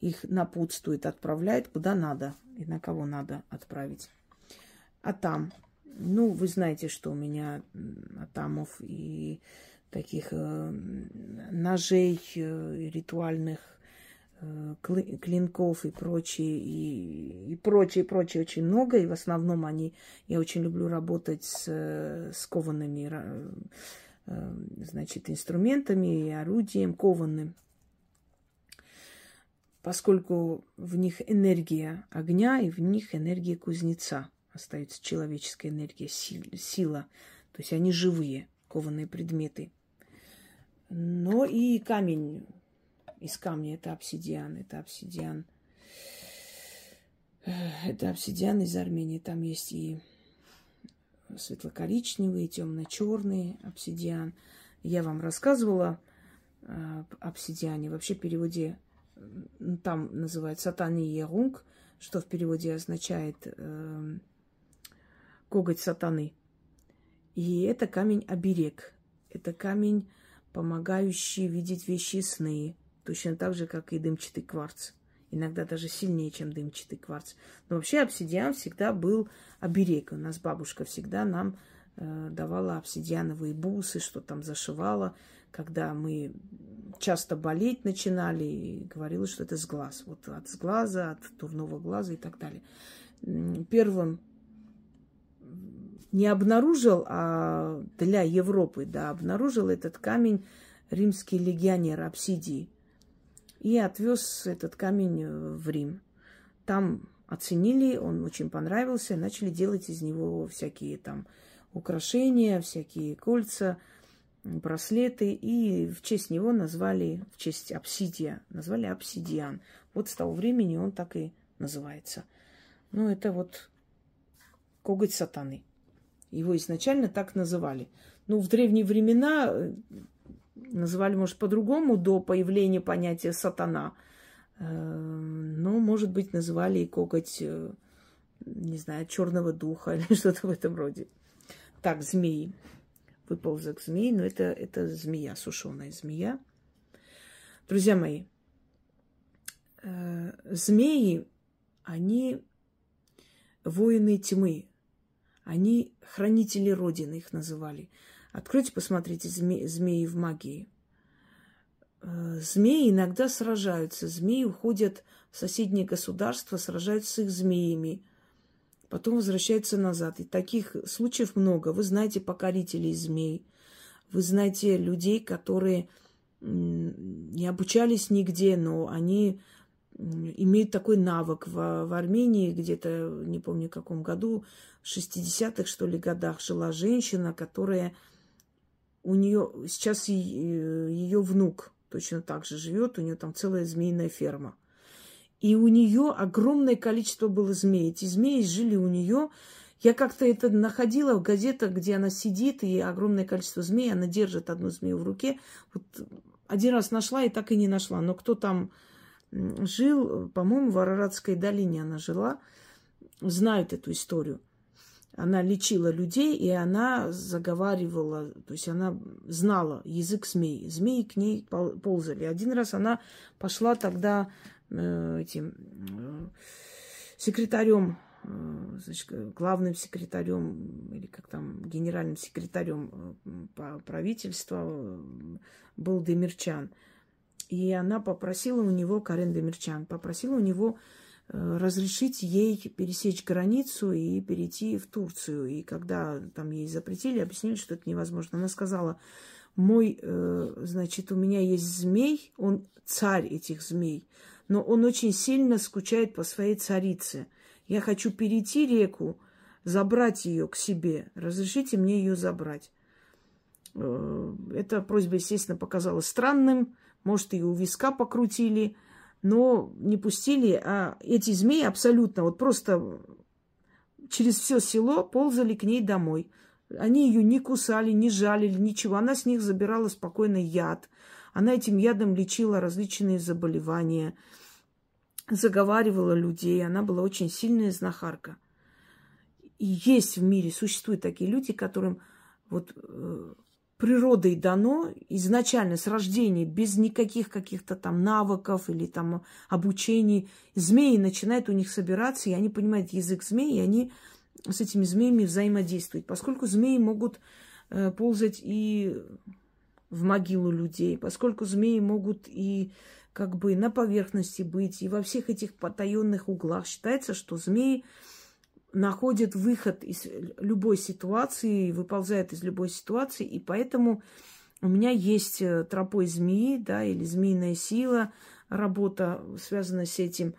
их напутствует, отправляет куда надо и на кого надо отправить. А там, ну, вы знаете, что у меня атамов и таких э, ножей э, ритуальных, э, клинков и прочее, и, и прочее, прочее очень много. И в основном они, я очень люблю работать с, с коваными, значит, инструментами и орудием кованым поскольку в них энергия огня и в них энергия кузнеца. Остается человеческая энергия, сила. То есть они живые, кованые предметы. Но и камень из камня это обсидиан, это обсидиан. Это обсидиан из Армении. Там есть и светло-коричневый, и темно-черный обсидиан. Я вам рассказывала об обсидиане. Вообще в переводе там называют сатани ерунг, что в переводе означает э, коготь сатаны. И это камень оберег. Это камень, помогающий видеть вещи сны, точно так же, как и дымчатый кварц. Иногда даже сильнее, чем дымчатый кварц. Но вообще обсидиан всегда был оберег. У нас бабушка всегда нам э, давала обсидиановые бусы, что там зашивала, когда мы часто болеть начинали, и говорила, что это с глаз. Вот от сглаза, от дурного глаза и так далее. Первым не обнаружил, а для Европы, да, обнаружил этот камень римский легионер Апсидии. И отвез этот камень в Рим. Там оценили, он очень понравился, начали делать из него всякие там украшения, всякие кольца, браслеты, и в честь него назвали, в честь обсидия, назвали обсидиан. Вот с того времени он так и называется. Ну, это вот коготь сатаны. Его изначально так называли. Ну, в древние времена э, называли, может, по-другому, до появления понятия сатана. Э, но, может быть, называли и коготь, э, не знаю, черного духа или что-то в этом роде. Так, змеи. Выползок змеи, но это, это змея, сушеная змея. Друзья мои, змеи, они воины тьмы, они хранители Родины, их называли. Откройте, посмотрите зме- змеи в магии. Э, змеи иногда сражаются. Змеи уходят в соседние государства, сражаются с их змеями. Потом возвращаются назад. И таких случаев много. Вы знаете покорителей змей. Вы знаете людей, которые не обучались нигде, но они имеют такой навык. В, в Армении где-то, не помню в каком году, 60-х, что ли, годах жила женщина, которая у нее сейчас ее внук точно так же живет, у нее там целая змеиная ферма. И у нее огромное количество было змей. Эти змеи жили у нее. Я как-то это находила в газетах, где она сидит, и огромное количество змей, она держит одну змею в руке. Вот один раз нашла и так и не нашла. Но кто там жил, по-моему, в Араратской долине она жила, знают эту историю. Она лечила людей, и она заговаривала, то есть она знала язык змей. Змеи к ней ползали. Один раз она пошла тогда э, этим э, секретарем, э, значит, главным секретарем или как там генеральным секретарем э, правительства э, был Демирчан. И она попросила у него, Карен Демирчан, попросила у него э, разрешить ей пересечь границу и перейти в Турцию. И когда там ей запретили, объяснили, что это невозможно. Она сказала, мой, э, значит, у меня есть змей, он царь этих змей, но он очень сильно скучает по своей царице. Я хочу перейти реку, забрать ее к себе. Разрешите мне ее забрать. Э, эта просьба, естественно, показалась странным. Может, и у виска покрутили, но не пустили. А эти змеи абсолютно вот просто через все село ползали к ней домой. Они ее не кусали, не жалили, ничего. Она с них забирала спокойно яд. Она этим ядом лечила различные заболевания, заговаривала людей. Она была очень сильная знахарка. И есть в мире, существуют такие люди, которым вот э, природой дано изначально с рождения, без никаких каких-то там навыков или там обучений. Змеи начинают у них собираться, и они понимают язык змей, и они с этими змеями взаимодействуют. Поскольку змеи могут э, ползать и в могилу людей, поскольку змеи могут и как бы на поверхности быть, и во всех этих потаенных углах. Считается, что змеи находит выход из любой ситуации, выползает из любой ситуации, и поэтому у меня есть э, тропой змеи, да, или змеиная сила, работа, связанная с этим.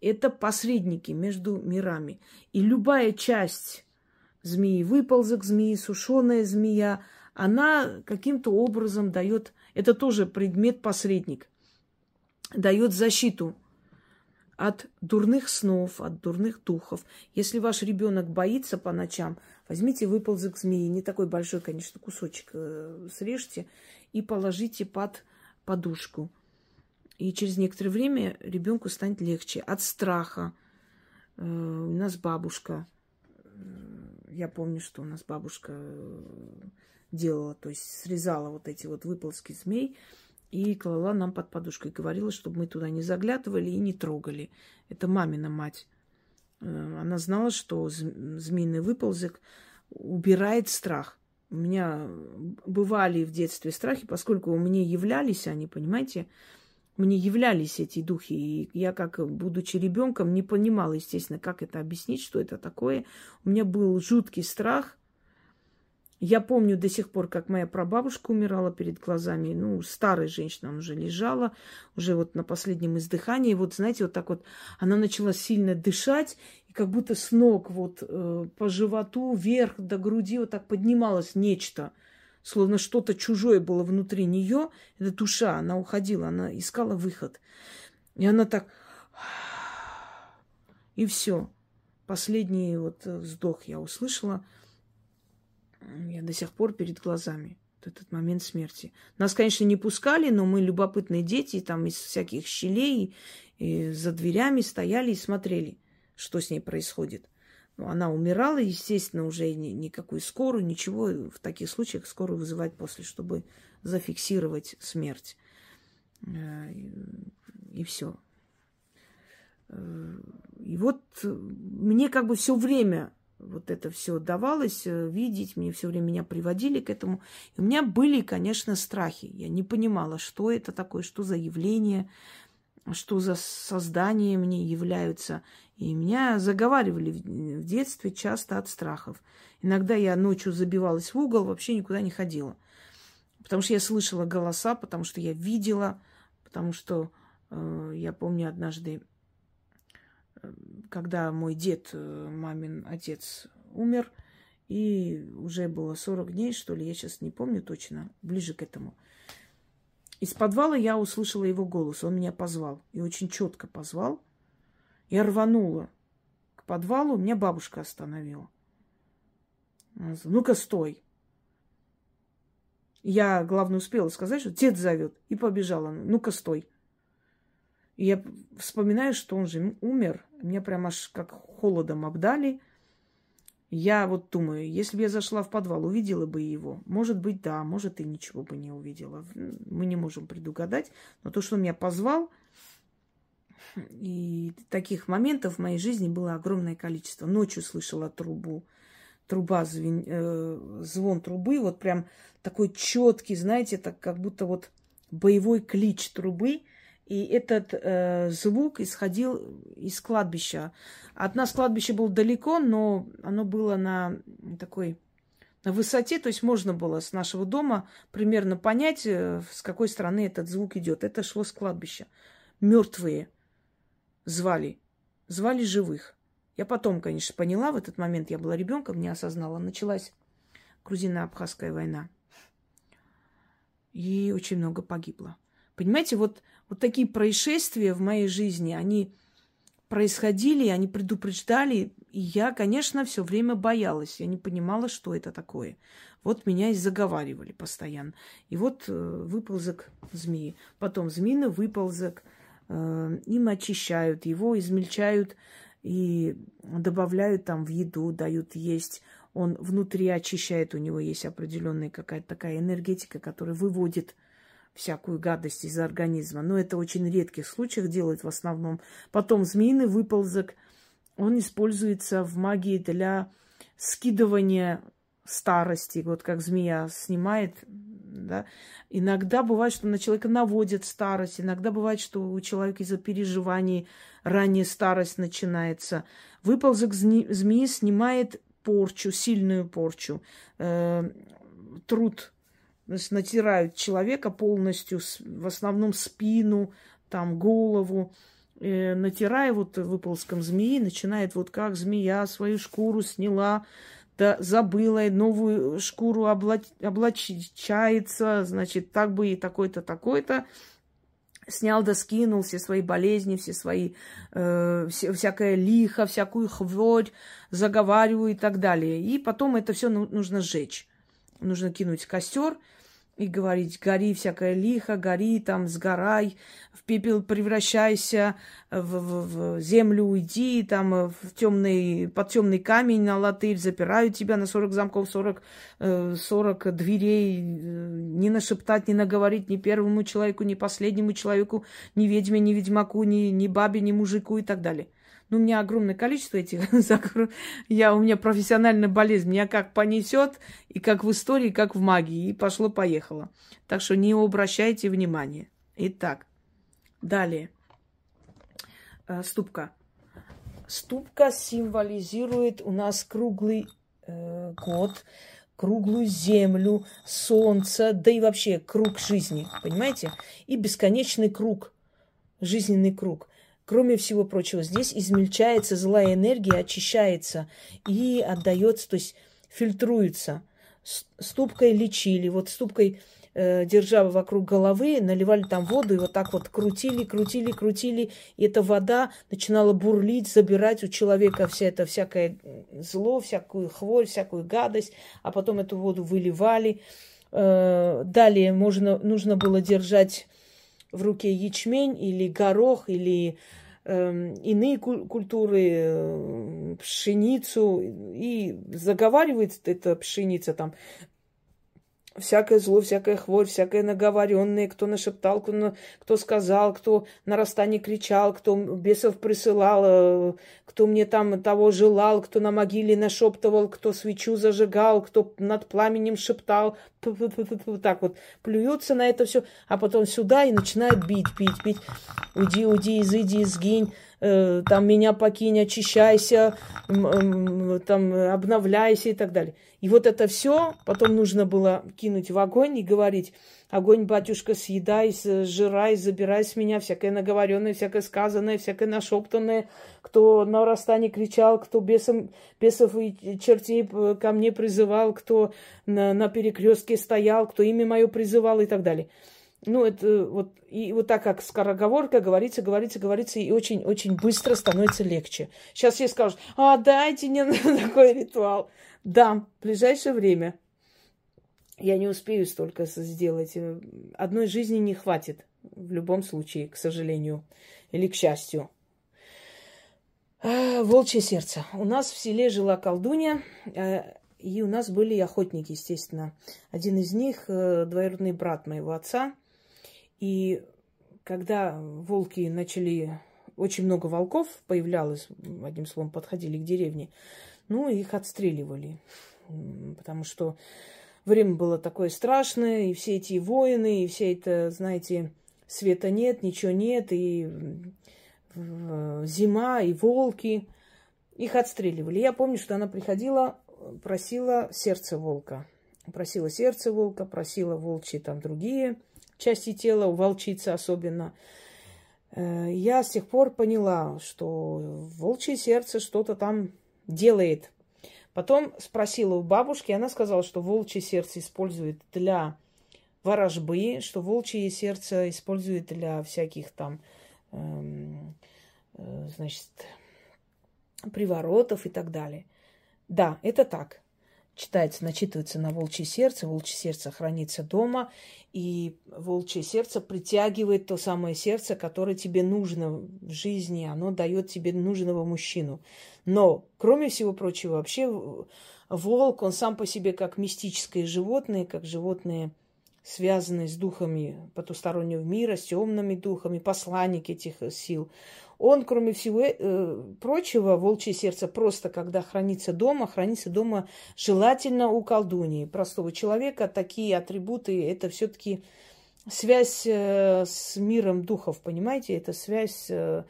Это посредники между мирами. И любая часть змеи, выползок змеи, сушеная змея, она каким-то образом дает, это тоже предмет-посредник, дает защиту от дурных снов, от дурных духов. Если ваш ребенок боится по ночам, возьмите выползок змеи, не такой большой, конечно, кусочек э, срежьте и положите под подушку. И через некоторое время ребенку станет легче от страха. Э, у нас бабушка, э, я помню, что у нас бабушка э, делала, то есть срезала вот эти вот выползки змей и клала нам под подушку. И говорила, чтобы мы туда не заглядывали и не трогали. Это мамина мать. Она знала, что змеиный выползок убирает страх. У меня бывали в детстве страхи, поскольку меня являлись они, понимаете, мне являлись эти духи. И я, как будучи ребенком, не понимала, естественно, как это объяснить, что это такое. У меня был жуткий страх. Я помню до сих пор, как моя прабабушка умирала перед глазами. Ну, старая женщина, она уже лежала, уже вот на последнем издыхании. И вот, знаете, вот так вот она начала сильно дышать, и как будто с ног вот э, по животу вверх до груди вот так поднималось нечто – словно что-то чужое было внутри нее. Это душа, она уходила, она искала выход. И она так... И все. Последний вот вздох я услышала. Я до сих пор перед глазами. Вот этот момент смерти. Нас, конечно, не пускали, но мы любопытные дети, там из всяких щелей и за дверями стояли и смотрели, что с ней происходит. Ну, она умирала, естественно, уже ни, никакую скорую, ничего. В таких случаях скорую вызывать после, чтобы зафиксировать смерть. Э, и, все. Э, и вот мне как бы все время вот это все давалось э, видеть, мне все время меня приводили к этому. И у меня были, конечно, страхи. Я не понимала, что это такое, что за явление, что за создания мне являются. И меня заговаривали в детстве часто от страхов. Иногда я ночью забивалась в угол, вообще никуда не ходила. Потому что я слышала голоса, потому что я видела, потому что э, я помню однажды, э, когда мой дед, э, мамин отец, умер, и уже было 40 дней, что ли, я сейчас не помню точно, ближе к этому. Из подвала я услышала его голос. Он меня позвал. И очень четко позвал. Я рванула к подвалу. Меня бабушка остановила. Ну-ка, стой. Я, главное, успела сказать, что дед зовет. И побежала. Ну-ка, стой. И я вспоминаю, что он же умер. Меня прям аж как холодом обдали. Я вот думаю, если бы я зашла в подвал, увидела бы его. Может быть, да, может, и ничего бы не увидела. Мы не можем предугадать. Но то, что он меня позвал, и таких моментов в моей жизни было огромное количество. Ночью слышала трубу, труба, звен, э, звон трубы, вот прям такой четкий, знаете, так как будто вот боевой клич трубы – и этот э, звук исходил из кладбища. От нас кладбище было далеко, но оно было на такой на высоте, то есть можно было с нашего дома примерно понять, э, с какой стороны этот звук идет. Это шло с кладбища. Мертвые звали, звали живых. Я потом, конечно, поняла, в этот момент я была ребенком, не осознала. Началась грузино-абхазская война. И очень много погибло. Понимаете, вот вот такие происшествия в моей жизни, они происходили, они предупреждали, и я, конечно, все время боялась. Я не понимала, что это такое. Вот меня и заговаривали постоянно. И вот э, выползок змеи. Потом змеиный выползок. Э, им очищают, его измельчают и добавляют там в еду, дают есть. Он внутри очищает, у него есть определенная какая-то такая энергетика, которая выводит всякую гадость из организма. Но это очень редких случаях делают в основном. Потом змеиный выползок, он используется в магии для скидывания старости, вот как змея снимает, да. Иногда бывает, что на человека наводит старость, иногда бывает, что у человека из-за переживаний ранняя старость начинается. Выползок змеи снимает порчу, сильную порчу, э, труд натирают человека полностью, в основном спину, там голову, э, натирая вот выползком змеи, начинает вот как змея свою шкуру сняла, да забыла, новую шкуру обла... облачается, значит, так бы и такой-то, такой-то, снял да скинул все свои болезни, все свои, э, все, всякое лихо, всякую хворь, заговариваю и так далее. И потом это все нужно сжечь. Нужно кинуть костер, и говорить, гори всякое лихо, гори там, сгорай, в пепел превращайся, в, в, в землю уйди, там, в темный, под темный камень на латырь, запирают тебя на 40 замков, 40, 40 э, дверей, э, не нашептать, не наговорить ни первому человеку, ни последнему человеку, ни ведьме, ни ведьмаку, ни, ни бабе, ни мужику и так далее. Ну, у меня огромное количество этих Я, у меня профессиональная болезнь. Меня как понесет, и как в истории, как в магии. И пошло-поехало. Так что не обращайте внимания. Итак, далее. Э, ступка. Ступка символизирует у нас круглый э, год, круглую землю, солнце, да и вообще круг жизни, понимаете? И бесконечный круг, жизненный круг. Кроме всего прочего, здесь измельчается злая энергия, очищается и отдается, то есть фильтруется. Ступкой лечили, вот ступкой э, держа вокруг головы, наливали там воду и вот так вот крутили, крутили, крутили, и эта вода начинала бурлить, забирать у человека вся это всякое зло, всякую хворь, всякую гадость, а потом эту воду выливали. Э, далее можно, нужно было держать в руке ячмень или горох, или э, иные культуры, э, пшеницу, и заговаривает эта пшеница там всякое зло, всякая хворь, всякое наговоренное, кто нашептал, кто, сказал, кто на расстане кричал, кто бесов присылал, э, кто мне там того желал, кто на могиле нашептывал, кто свечу зажигал, кто над пламенем шептал, так вот плюются на это все, а потом сюда и начинают бить, бить, бить. Уйди, уйди, изыди, сгинь, э, там меня покинь, очищайся, там обновляйся и так далее. И вот это все потом нужно было кинуть в огонь и говорить, огонь, батюшка, съедай, сжирай, забирай с меня всякое наговоренное, всякое сказанное, всякое нашептанное, кто на расстане кричал, кто бесом, бесов и чертей ко мне призывал, кто на, на перекрестке стоял, кто имя мое призывал и так далее. Ну, это вот, и вот так как скороговорка говорится, говорится, говорится, и очень-очень быстро становится легче. Сейчас все скажут, а дайте мне такой ритуал. Да, в ближайшее время. Я не успею столько сделать. Одной жизни не хватит в любом случае, к сожалению, или к счастью. А, волчье сердце. У нас в селе жила колдунья, э, и у нас были охотники, естественно. Один из них э, двоюродный брат моего отца. И когда волки начали... Очень много волков появлялось, одним словом, подходили к деревне. Ну, их отстреливали, потому что время было такое страшное, и все эти воины, и все это, знаете, света нет, ничего нет, и зима, и волки. Их отстреливали. Я помню, что она приходила, просила сердце волка. Просила сердце волка, просила волчьи там другие части тела, у волчицы особенно. Э, я с тех пор поняла, что волчье сердце что-то там делает. Потом спросила у бабушки, она сказала, что волчье сердце использует для ворожбы, что волчье сердце использует для всяких там, эм, э, значит, приворотов и так далее. Да, это так читается, начитывается на волчье сердце, волчье сердце хранится дома, и волчье сердце притягивает то самое сердце, которое тебе нужно в жизни, оно дает тебе нужного мужчину. Но, кроме всего прочего, вообще волк, он сам по себе как мистическое животное, как животное, связанное с духами потустороннего мира, с темными духами, посланник этих сил. Он, кроме всего э, прочего, волчье сердце просто, когда хранится дома, хранится дома желательно у колдуньи, простого человека. Такие атрибуты, это все-таки связь э, с миром духов, понимаете? Это связь э,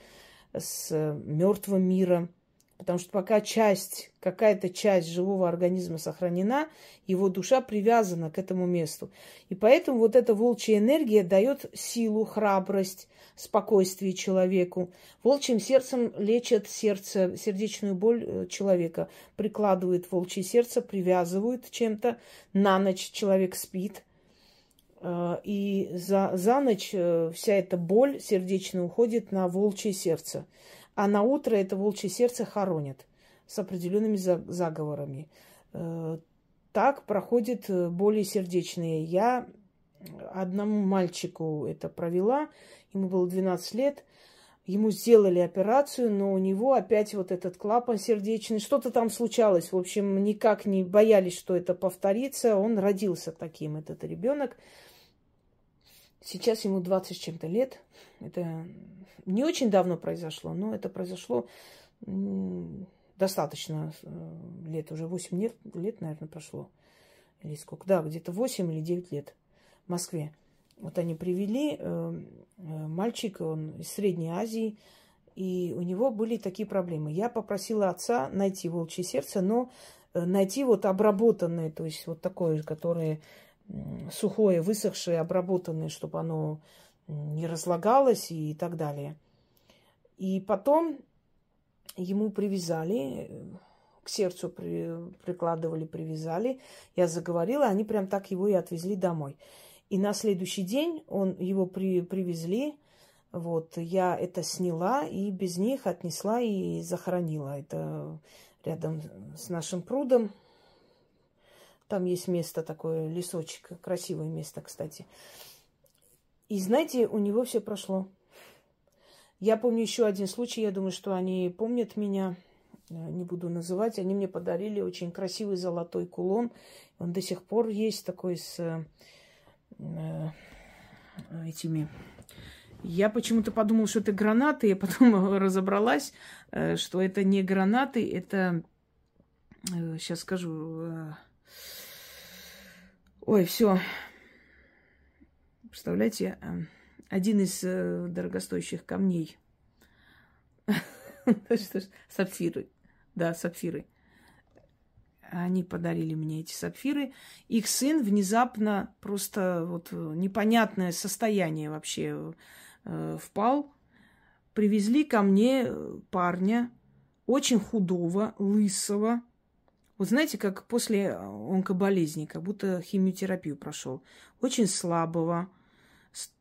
с мертвым миром. Потому что пока часть, какая-то часть живого организма сохранена, его душа привязана к этому месту. И поэтому вот эта волчья энергия дает силу, храбрость, спокойствие человеку. Волчьим сердцем лечат сердце, сердечную боль э, человека. Прикладывают волчье сердце, привязывают чем-то. На ночь человек спит. Э, и за, за ночь э, вся эта боль сердечная уходит на волчье сердце. А на утро это волчье сердце хоронят с определенными заговорами. Э, так проходит э, боли сердечные. Я одному мальчику это провела, ему было 12 лет, ему сделали операцию, но у него опять вот этот клапан сердечный, что-то там случалось. В общем, никак не боялись, что это повторится. Он родился таким, этот ребенок. Сейчас ему 20 с чем-то лет. Это не очень давно произошло, но это произошло достаточно э, лет, уже 8 лет, лет, наверное, прошло. Или сколько? Да, где-то 8 или 9 лет в Москве. Вот они привели, э, э, мальчик, он из Средней Азии, и у него были такие проблемы. Я попросила отца найти волчье сердце, но найти вот обработанное, то есть вот такое, которое сухое, высохшее, обработанное, чтобы оно не разлагалось и так далее. И потом ему привязали, к сердцу при, прикладывали, привязали. Я заговорила, они прям так его и отвезли домой. И на следующий день он, его при, привезли, вот, я это сняла и без них отнесла и захоронила. Это рядом с нашим прудом. Там есть место такое, лесочек, красивое место, кстати. И знаете, у него все прошло. Я помню еще один случай, я думаю, что они помнят меня, э, не буду называть. Они мне подарили очень красивый золотой кулон. Он до сих пор есть такой с э, э этими... Я почему-то подумала, что это гранаты, я потом разобралась, э, что это не гранаты, это... Сейчас скажу... Э, ой, все. Представляете, э, один из э, дорогостоящих камней. Сапфиры. Да, сапфиры. Они подарили мне эти сапфиры. Их сын внезапно просто вот непонятное состояние вообще э, впал. Привезли ко мне парня, очень худого, лысого. Вот знаете, как после онкоболезни, как будто химиотерапию прошел. Очень слабого,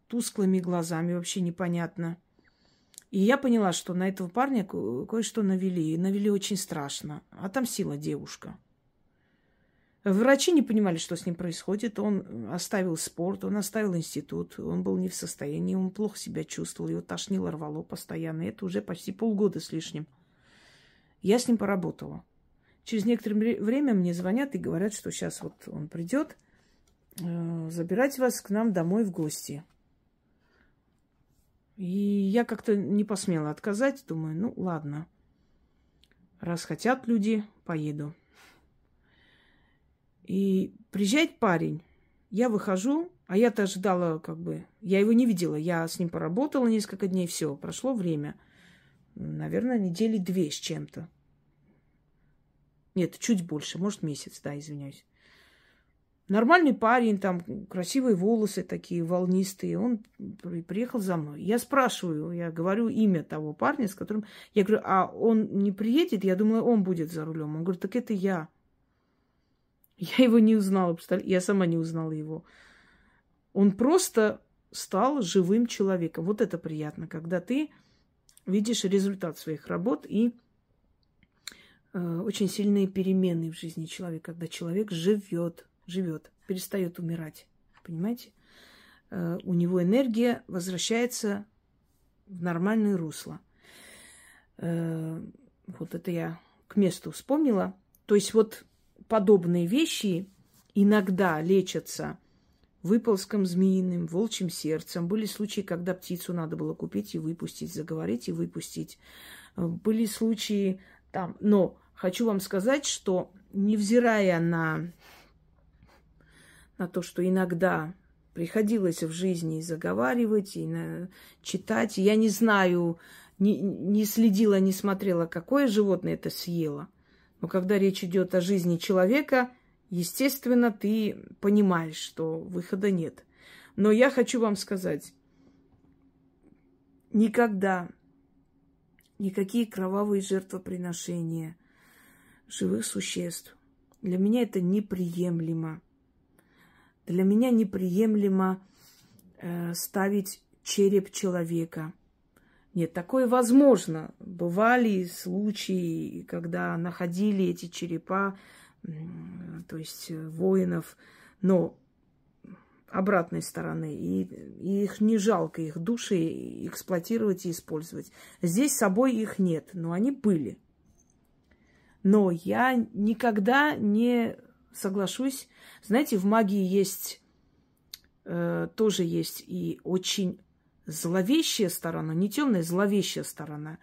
тусклыми глазами, вообще непонятно. И я поняла, что на этого парня кое-что навели. И навели очень страшно. А там сила девушка. Врачи не понимали, что с ним происходит. Он оставил спорт, он оставил институт. Он был не в состоянии, он плохо себя чувствовал. Его тошнило, рвало постоянно. Это уже почти полгода с лишним. Я с ним поработала. Через некоторое время мне звонят и говорят, что сейчас вот он придет э, забирать вас к нам домой в гости. И я как-то не посмела отказать. Думаю, ну ладно. Раз хотят люди, поеду. И приезжает парень. Я выхожу, а я-то ожидала, как бы, я его не видела. Я с ним поработала несколько дней, все, прошло время. Наверное, недели две с чем-то. Нет, чуть больше, может, месяц, да, извиняюсь. Нормальный парень, там красивые волосы такие, волнистые. Он приехал за мной. Я спрашиваю, я говорю имя того парня, с которым... Я говорю, а он не приедет? Я думала, он будет за рулем. Он говорит, так это я. Я его не узнала, я сама не узнала его. Он просто стал живым человеком. Вот это приятно, когда ты видишь результат своих работ и очень сильные перемены в жизни человека, когда человек живет, живет, перестает умирать. Понимаете? Э, у него энергия возвращается в нормальное русло. Э, вот это я к месту вспомнила. То есть вот подобные вещи иногда лечатся выползком змеиным, волчьим сердцем. Были случаи, когда птицу надо было купить и выпустить, заговорить и выпустить. Э, были случаи там. Но хочу вам сказать, что невзирая на на то, что иногда приходилось в жизни заговаривать, и на... читать. Я не знаю, не, не следила, не смотрела, какое животное это съело. Но когда речь идет о жизни человека, естественно, ты понимаешь, что выхода нет. Но я хочу вам сказать, никогда никакие кровавые жертвоприношения живых существ для меня это неприемлемо. Для меня неприемлемо э, ставить череп человека. Нет, такое возможно. Бывали случаи, когда находили эти черепа, то есть э, воинов, но обратной стороны. И, и их не жалко, их души эксплуатировать и использовать. Здесь с собой их нет, но они были. Но я никогда не соглашусь. Знаете, в магии есть э, тоже есть и очень зловещая сторона, не темная, зловещая сторона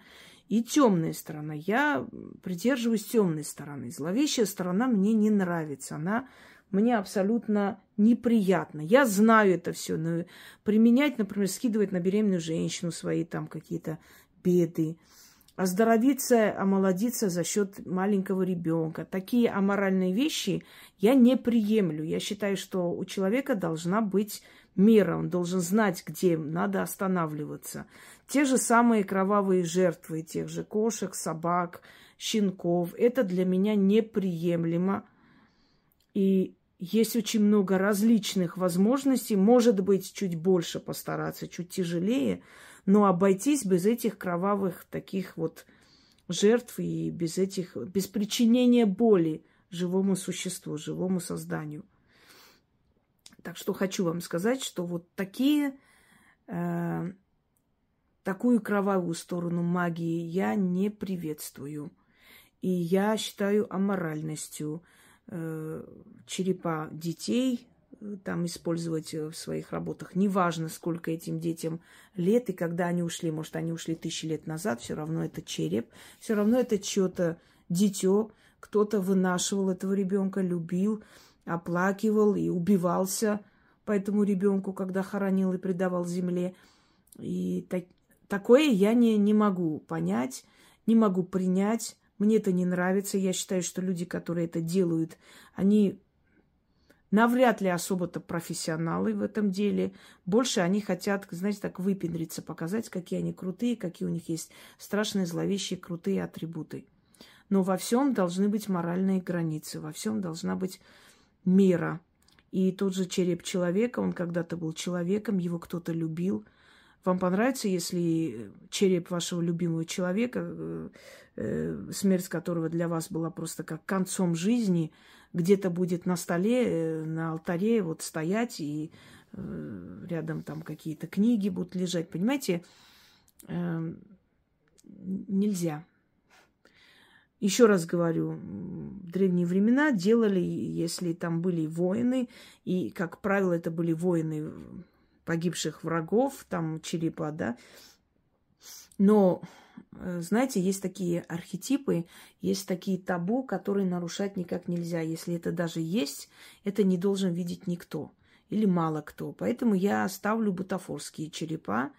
и темная сторона. Я придерживаюсь темной стороны. Зловещая сторона мне не нравится. Она мне абсолютно неприятна. Я знаю это все, но применять, например, скидывать на беременную женщину свои там какие-то беды, оздоровиться, омолодиться за счет маленького ребенка. Такие аморальные вещи я не приемлю. Я считаю, что у человека должна быть мера, он должен знать, где надо останавливаться. Те же самые кровавые жертвы тех же кошек, собак, щенков. Это для меня неприемлемо. И есть очень много различных возможностей. Может быть, чуть больше постараться, чуть тяжелее, но обойтись без этих кровавых таких вот жертв и без этих, без причинения боли живому существу, живому созданию. Так что хочу вам сказать, что вот такие э, такую кровавую сторону магии я не приветствую. И я считаю аморальностью э, черепа детей там использовать в своих работах. Неважно, сколько этим детям лет и когда они ушли. Может, они ушли тысячи лет назад, все равно это череп, все равно это чье-то дитё. Кто-то вынашивал этого ребенка, любил, оплакивал и убивался по этому ребенку, когда хоронил и предавал земле. И так, Такое я не, не могу понять, не могу принять. Мне это не нравится. Я считаю, что люди, которые это делают, они навряд ли особо-то профессионалы в этом деле. Больше они хотят, знаете, так выпендриться, показать, какие они крутые, какие у них есть страшные, зловещие, крутые атрибуты. Но во всем должны быть моральные границы, во всем должна быть мера. И тот же череп человека, он когда-то был человеком, его кто-то любил – вам понравится, если череп вашего любимого человека, э, э, смерть которого для вас была просто как концом жизни, где-то будет на столе, э, на алтаре вот стоять, и рядом там какие-то книги будут лежать. Понимаете, эм, нельзя. Еще раз говорю, в древние времена делали, если там были воины, и, как правило, это были воины погибших врагов, там черепа, да. Но, э, знаете, есть такие архетипы, есть такие табу, которые нарушать никак нельзя. Если это даже есть, это не должен видеть никто или мало кто. Поэтому я ставлю бутафорские черепа,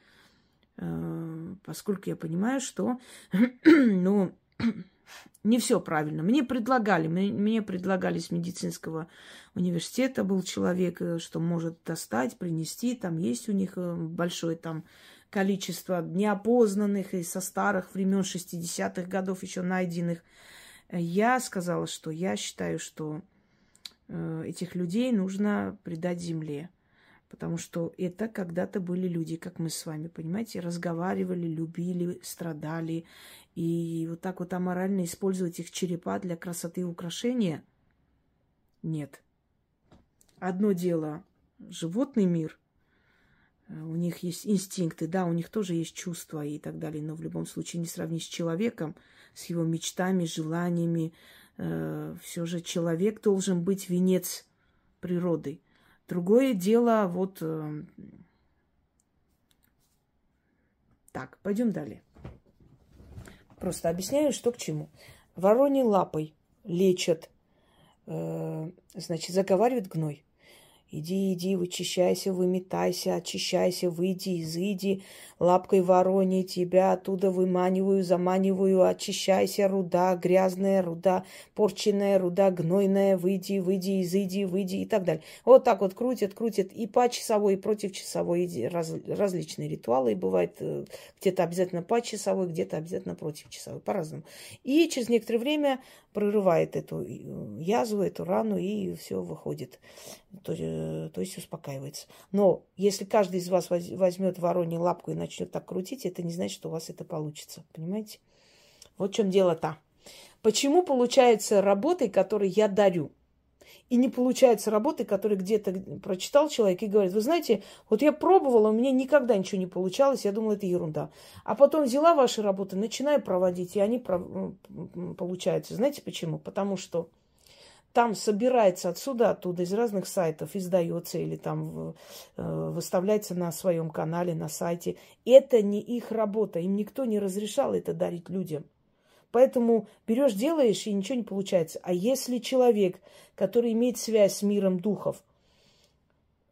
э, поскольку я понимаю, что, ну, не все правильно. Мне предлагали, мне, мне предлагали с медицинского университета был человек, э, что может достать, принести. Там есть у них э, большое там количество неопознанных и со старых времен 60-х годов еще найденных. Я сказала, что я считаю, что э, этих людей нужно предать земле. Потому что это когда-то были люди, как мы с вами, понимаете, разговаривали, любили, страдали. И вот так вот аморально использовать их черепа для красоты и украшения нет. Одно дело животный мир, у них есть инстинкты, да, у них тоже есть чувства и так далее, но в любом случае не сравнить с человеком, с его мечтами, желаниями. Э, все же человек должен быть венец природы. Другое дело, вот... Э, так, пойдем далее. Просто объясняю, что к чему. Вороне лапой лечат, э, значит, заговаривает гной. Иди, иди, вычищайся, выметайся, очищайся, выйди, изыди, лапкой вороне тебя оттуда выманиваю, заманиваю, очищайся, руда, грязная руда, порченная руда, гнойная, выйди, выйди, изыди, выйди и так далее. Вот так вот крутят, крутят и по часовой, и против часовой, раз, различные ритуалы, и бывает э, где-то обязательно по часовой, где-то обязательно против часовой, по-разному. И через некоторое время прорывает эту э, язву, эту рану, и все выходит. То, э, то есть успокаивается. Но если каждый из вас возьмет воронью лапку и начнет так крутить, это не значит, что у вас это получится. Понимаете? Вот в чем дело-то. Почему получается работы, которые я дарю? И не получается работы, которые где-то прочитал человек и говорит, вы знаете, вот я пробовала, у меня никогда ничего не получалось, я думала, это ерунда. А потом взяла ваши работы, начинаю проводить, и они получаются. Знаете почему? Потому что там собирается отсюда, оттуда, из разных сайтов, издается или там э, выставляется на своем канале, на сайте. Это не их работа, им никто не разрешал это дарить людям. Поэтому берешь, делаешь, и ничего не получается. А если человек, который имеет связь с миром духов,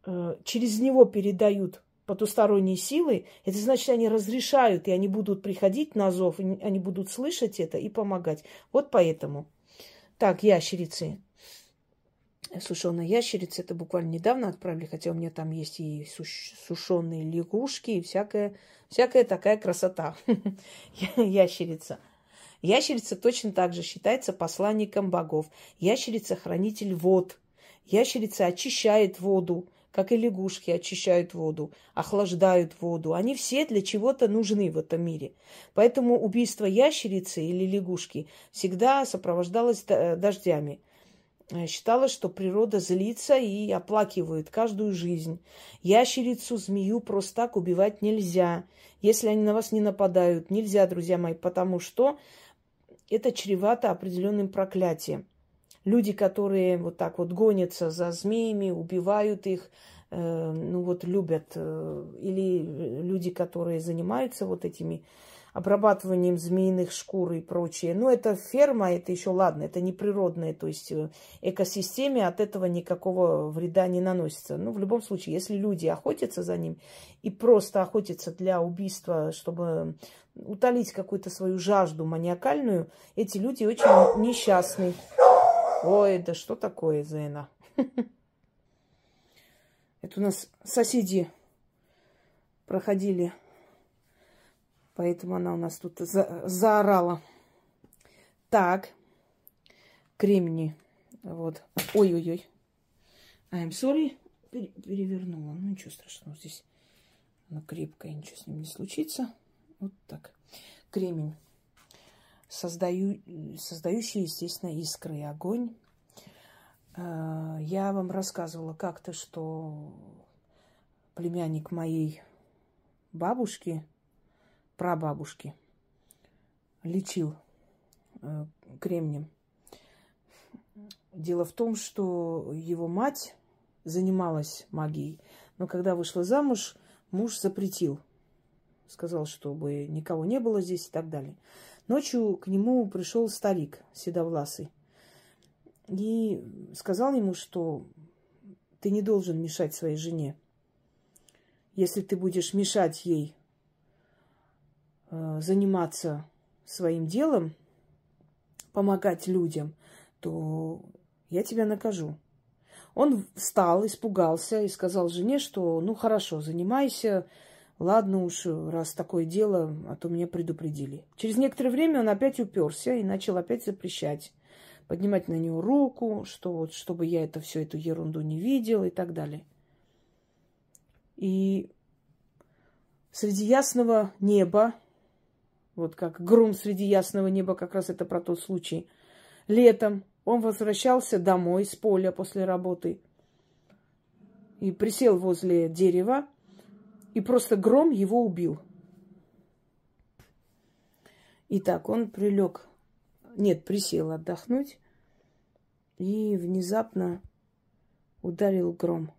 э, через него передают потусторонние силы, это значит, они разрешают, и они будут приходить на зов, и они будут слышать это и помогать. Вот поэтому. Так, ящерицы. Сушеные ящерицы, это буквально недавно отправили, хотя у меня там есть и сушеные лягушки, и всякая, всякая такая красота. Ящерица. Ящерица точно так же считается посланником богов. Ящерица – хранитель вод. Ящерица очищает воду, как и лягушки очищают воду, охлаждают воду. Они все для чего-то нужны в этом мире. Поэтому убийство ящерицы или лягушки всегда сопровождалось дождями. Считалось, что природа злится и оплакивает каждую жизнь. Ящерицу, змею просто так убивать нельзя. Если они на вас не нападают, нельзя, друзья мои, потому что это чревато определенным проклятием. Люди, которые вот так вот гонятся за змеями, убивают их, э, ну вот любят, э, или люди, которые занимаются вот этими обрабатыванием змеиных шкур и прочее. Но это ферма, это еще ладно, это не природное, то есть э, экосистеме от этого никакого вреда не наносится. Ну, в любом случае, если люди охотятся за ним и просто охотятся для убийства, чтобы утолить какую-то свою жажду маниакальную, эти люди очень несчастны. Ой, да что такое, Зена? Это у нас соседи проходили Поэтому она у нас тут за, заорала. Так. Кремни. Вот. Ой-ой-ой. I'm sorry. Пере, перевернула. Ну, ничего страшного. Здесь она крепкая, ничего с ним не случится. Вот так. Кремень. Создаю, создающий, естественно, искры и огонь. А, я вам рассказывала как-то, что племянник моей бабушки – прабабушки лечил э, кремнем. Дело в том, что его мать занималась магией, но когда вышла замуж, муж запретил. Сказал, чтобы никого не было здесь и так далее. Ночью к нему пришел старик седовласый и сказал ему, что ты не должен мешать своей жене. Если ты будешь мешать ей заниматься своим делом, помогать людям, то я тебя накажу. Он встал, испугался и сказал жене, что ну хорошо, занимайся, ладно уж, раз такое дело, а то меня предупредили. Через некоторое время он опять уперся и начал опять запрещать, поднимать на него руку, что вот, чтобы я это всю эту ерунду не видел и так далее. И среди ясного неба вот как гром среди ясного неба, как раз это про тот случай. Летом он возвращался домой с поля после работы и присел возле дерева, и просто гром его убил. Итак, он прилег, нет, присел отдохнуть, и внезапно ударил гром.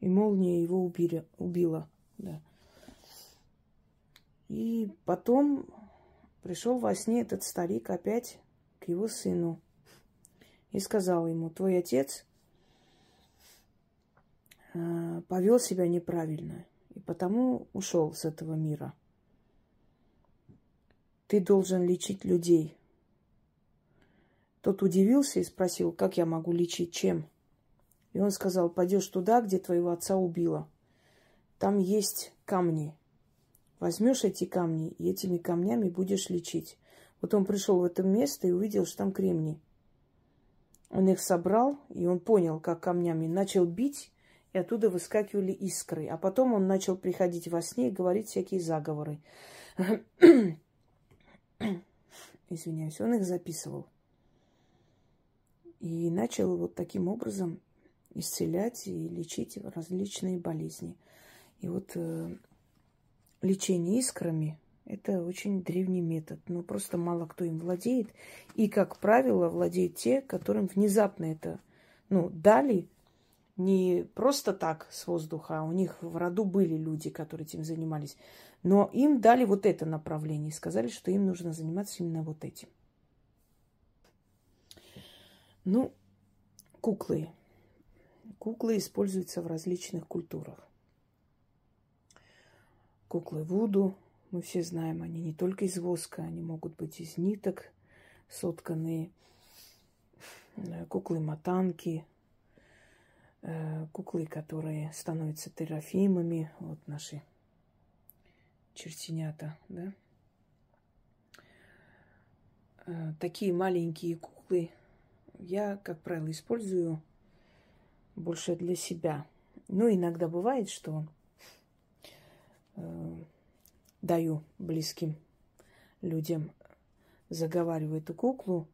И молния его убили, убила. Да. И потом пришел во сне этот старик опять к его сыну и сказал ему, твой отец э, повел себя неправильно, и потому ушел с этого мира. Ты должен лечить людей. Тот удивился и спросил, как я могу лечить, чем? И он сказал, пойдешь туда, где твоего отца убило. Там есть камни, Возьмешь эти камни и этими камнями будешь лечить. Вот он пришел в это место и увидел, что там кремний. Он их собрал, и он понял, как камнями начал бить, и оттуда выскакивали искры. А потом он начал приходить во сне и говорить всякие заговоры. Извиняюсь, он их записывал. И начал вот таким образом исцелять и лечить различные болезни. И вот э, лечение искрами – это очень древний метод, но просто мало кто им владеет. И, как правило, владеют те, которым внезапно это ну, дали не просто так с воздуха, а у них в роду были люди, которые этим занимались. Но им дали вот это направление и сказали, что им нужно заниматься именно вот этим. Ну, куклы. Куклы используются в различных культурах. Куклы Вуду, мы все знаем, они не только из воска, они могут быть из ниток сотканные. Э, куклы Матанки, э, куклы, которые становятся терафимами, вот наши чертенята, да. Э, такие маленькие куклы я, как правило, использую больше для себя. Ну, иногда бывает, что даю близким людям, заговариваю эту куклу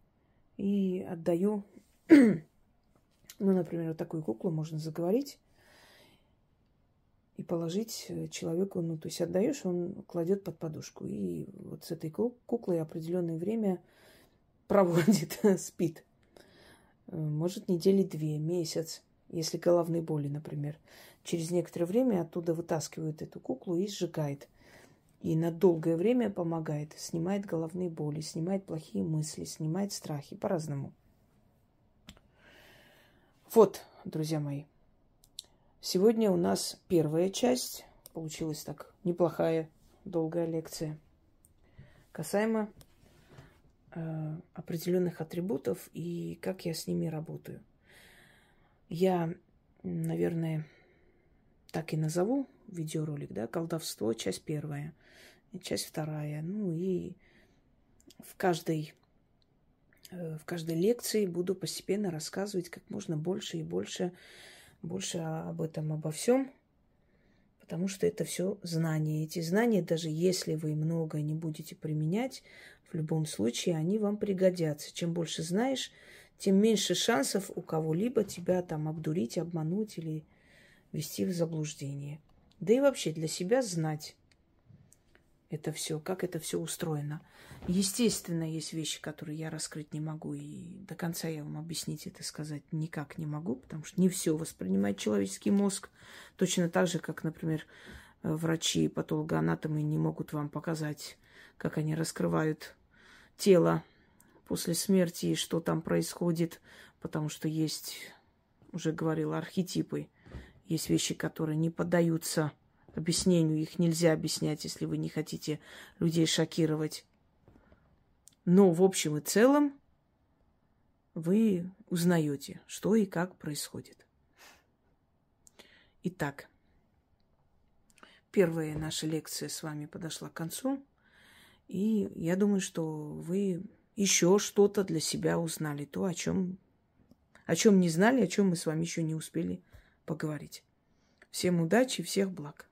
и отдаю. ну, например, вот такую куклу можно заговорить и положить э, человеку, ну, то есть отдаешь, он кладет под подушку. И вот с этой куклой определенное время проводит, спит. Э, может, недели две, месяц, если головные боли, например. Через некоторое время оттуда вытаскивают эту куклу и сжигает. И на долгое время помогает, снимает головные боли, снимает плохие мысли, снимает страхи по-разному. Вот, друзья мои, Сегодня у нас первая часть. Получилась так неплохая, долгая лекция. Касаемо э, определенных атрибутов и как я с ними работаю. Я, наверное, так и назову видеоролик, да, колдовство, часть первая, часть вторая. Ну и в каждой э, в каждой лекции буду постепенно рассказывать как можно больше и больше больше об этом, обо всем, потому что это все знания. Эти знания, даже если вы много не будете применять, в любом случае они вам пригодятся. Чем больше знаешь, тем меньше шансов у кого-либо тебя там обдурить, обмануть или ввести в заблуждение. Да и вообще для себя знать это все, как это все устроено. Естественно, есть вещи, которые я раскрыть не могу, и до конца я вам объяснить это сказать никак не могу, потому что не все воспринимает человеческий мозг. Точно так же, как, например, э, врачи и патологоанатомы не могут вам показать, как они раскрывают тело после смерти и что там происходит, потому что есть, уже говорила, архетипы. Есть вещи, которые не поддаются объяснению. Их нельзя объяснять, если вы не хотите людей шокировать. Но в общем и целом вы узнаете, что и как происходит. Итак, первая наша лекция с вами подошла к концу. И я думаю, что вы еще что-то для себя узнали, то, о чем, о чем не знали, о чем мы с вами еще не успели поговорить. Всем удачи, всех благ.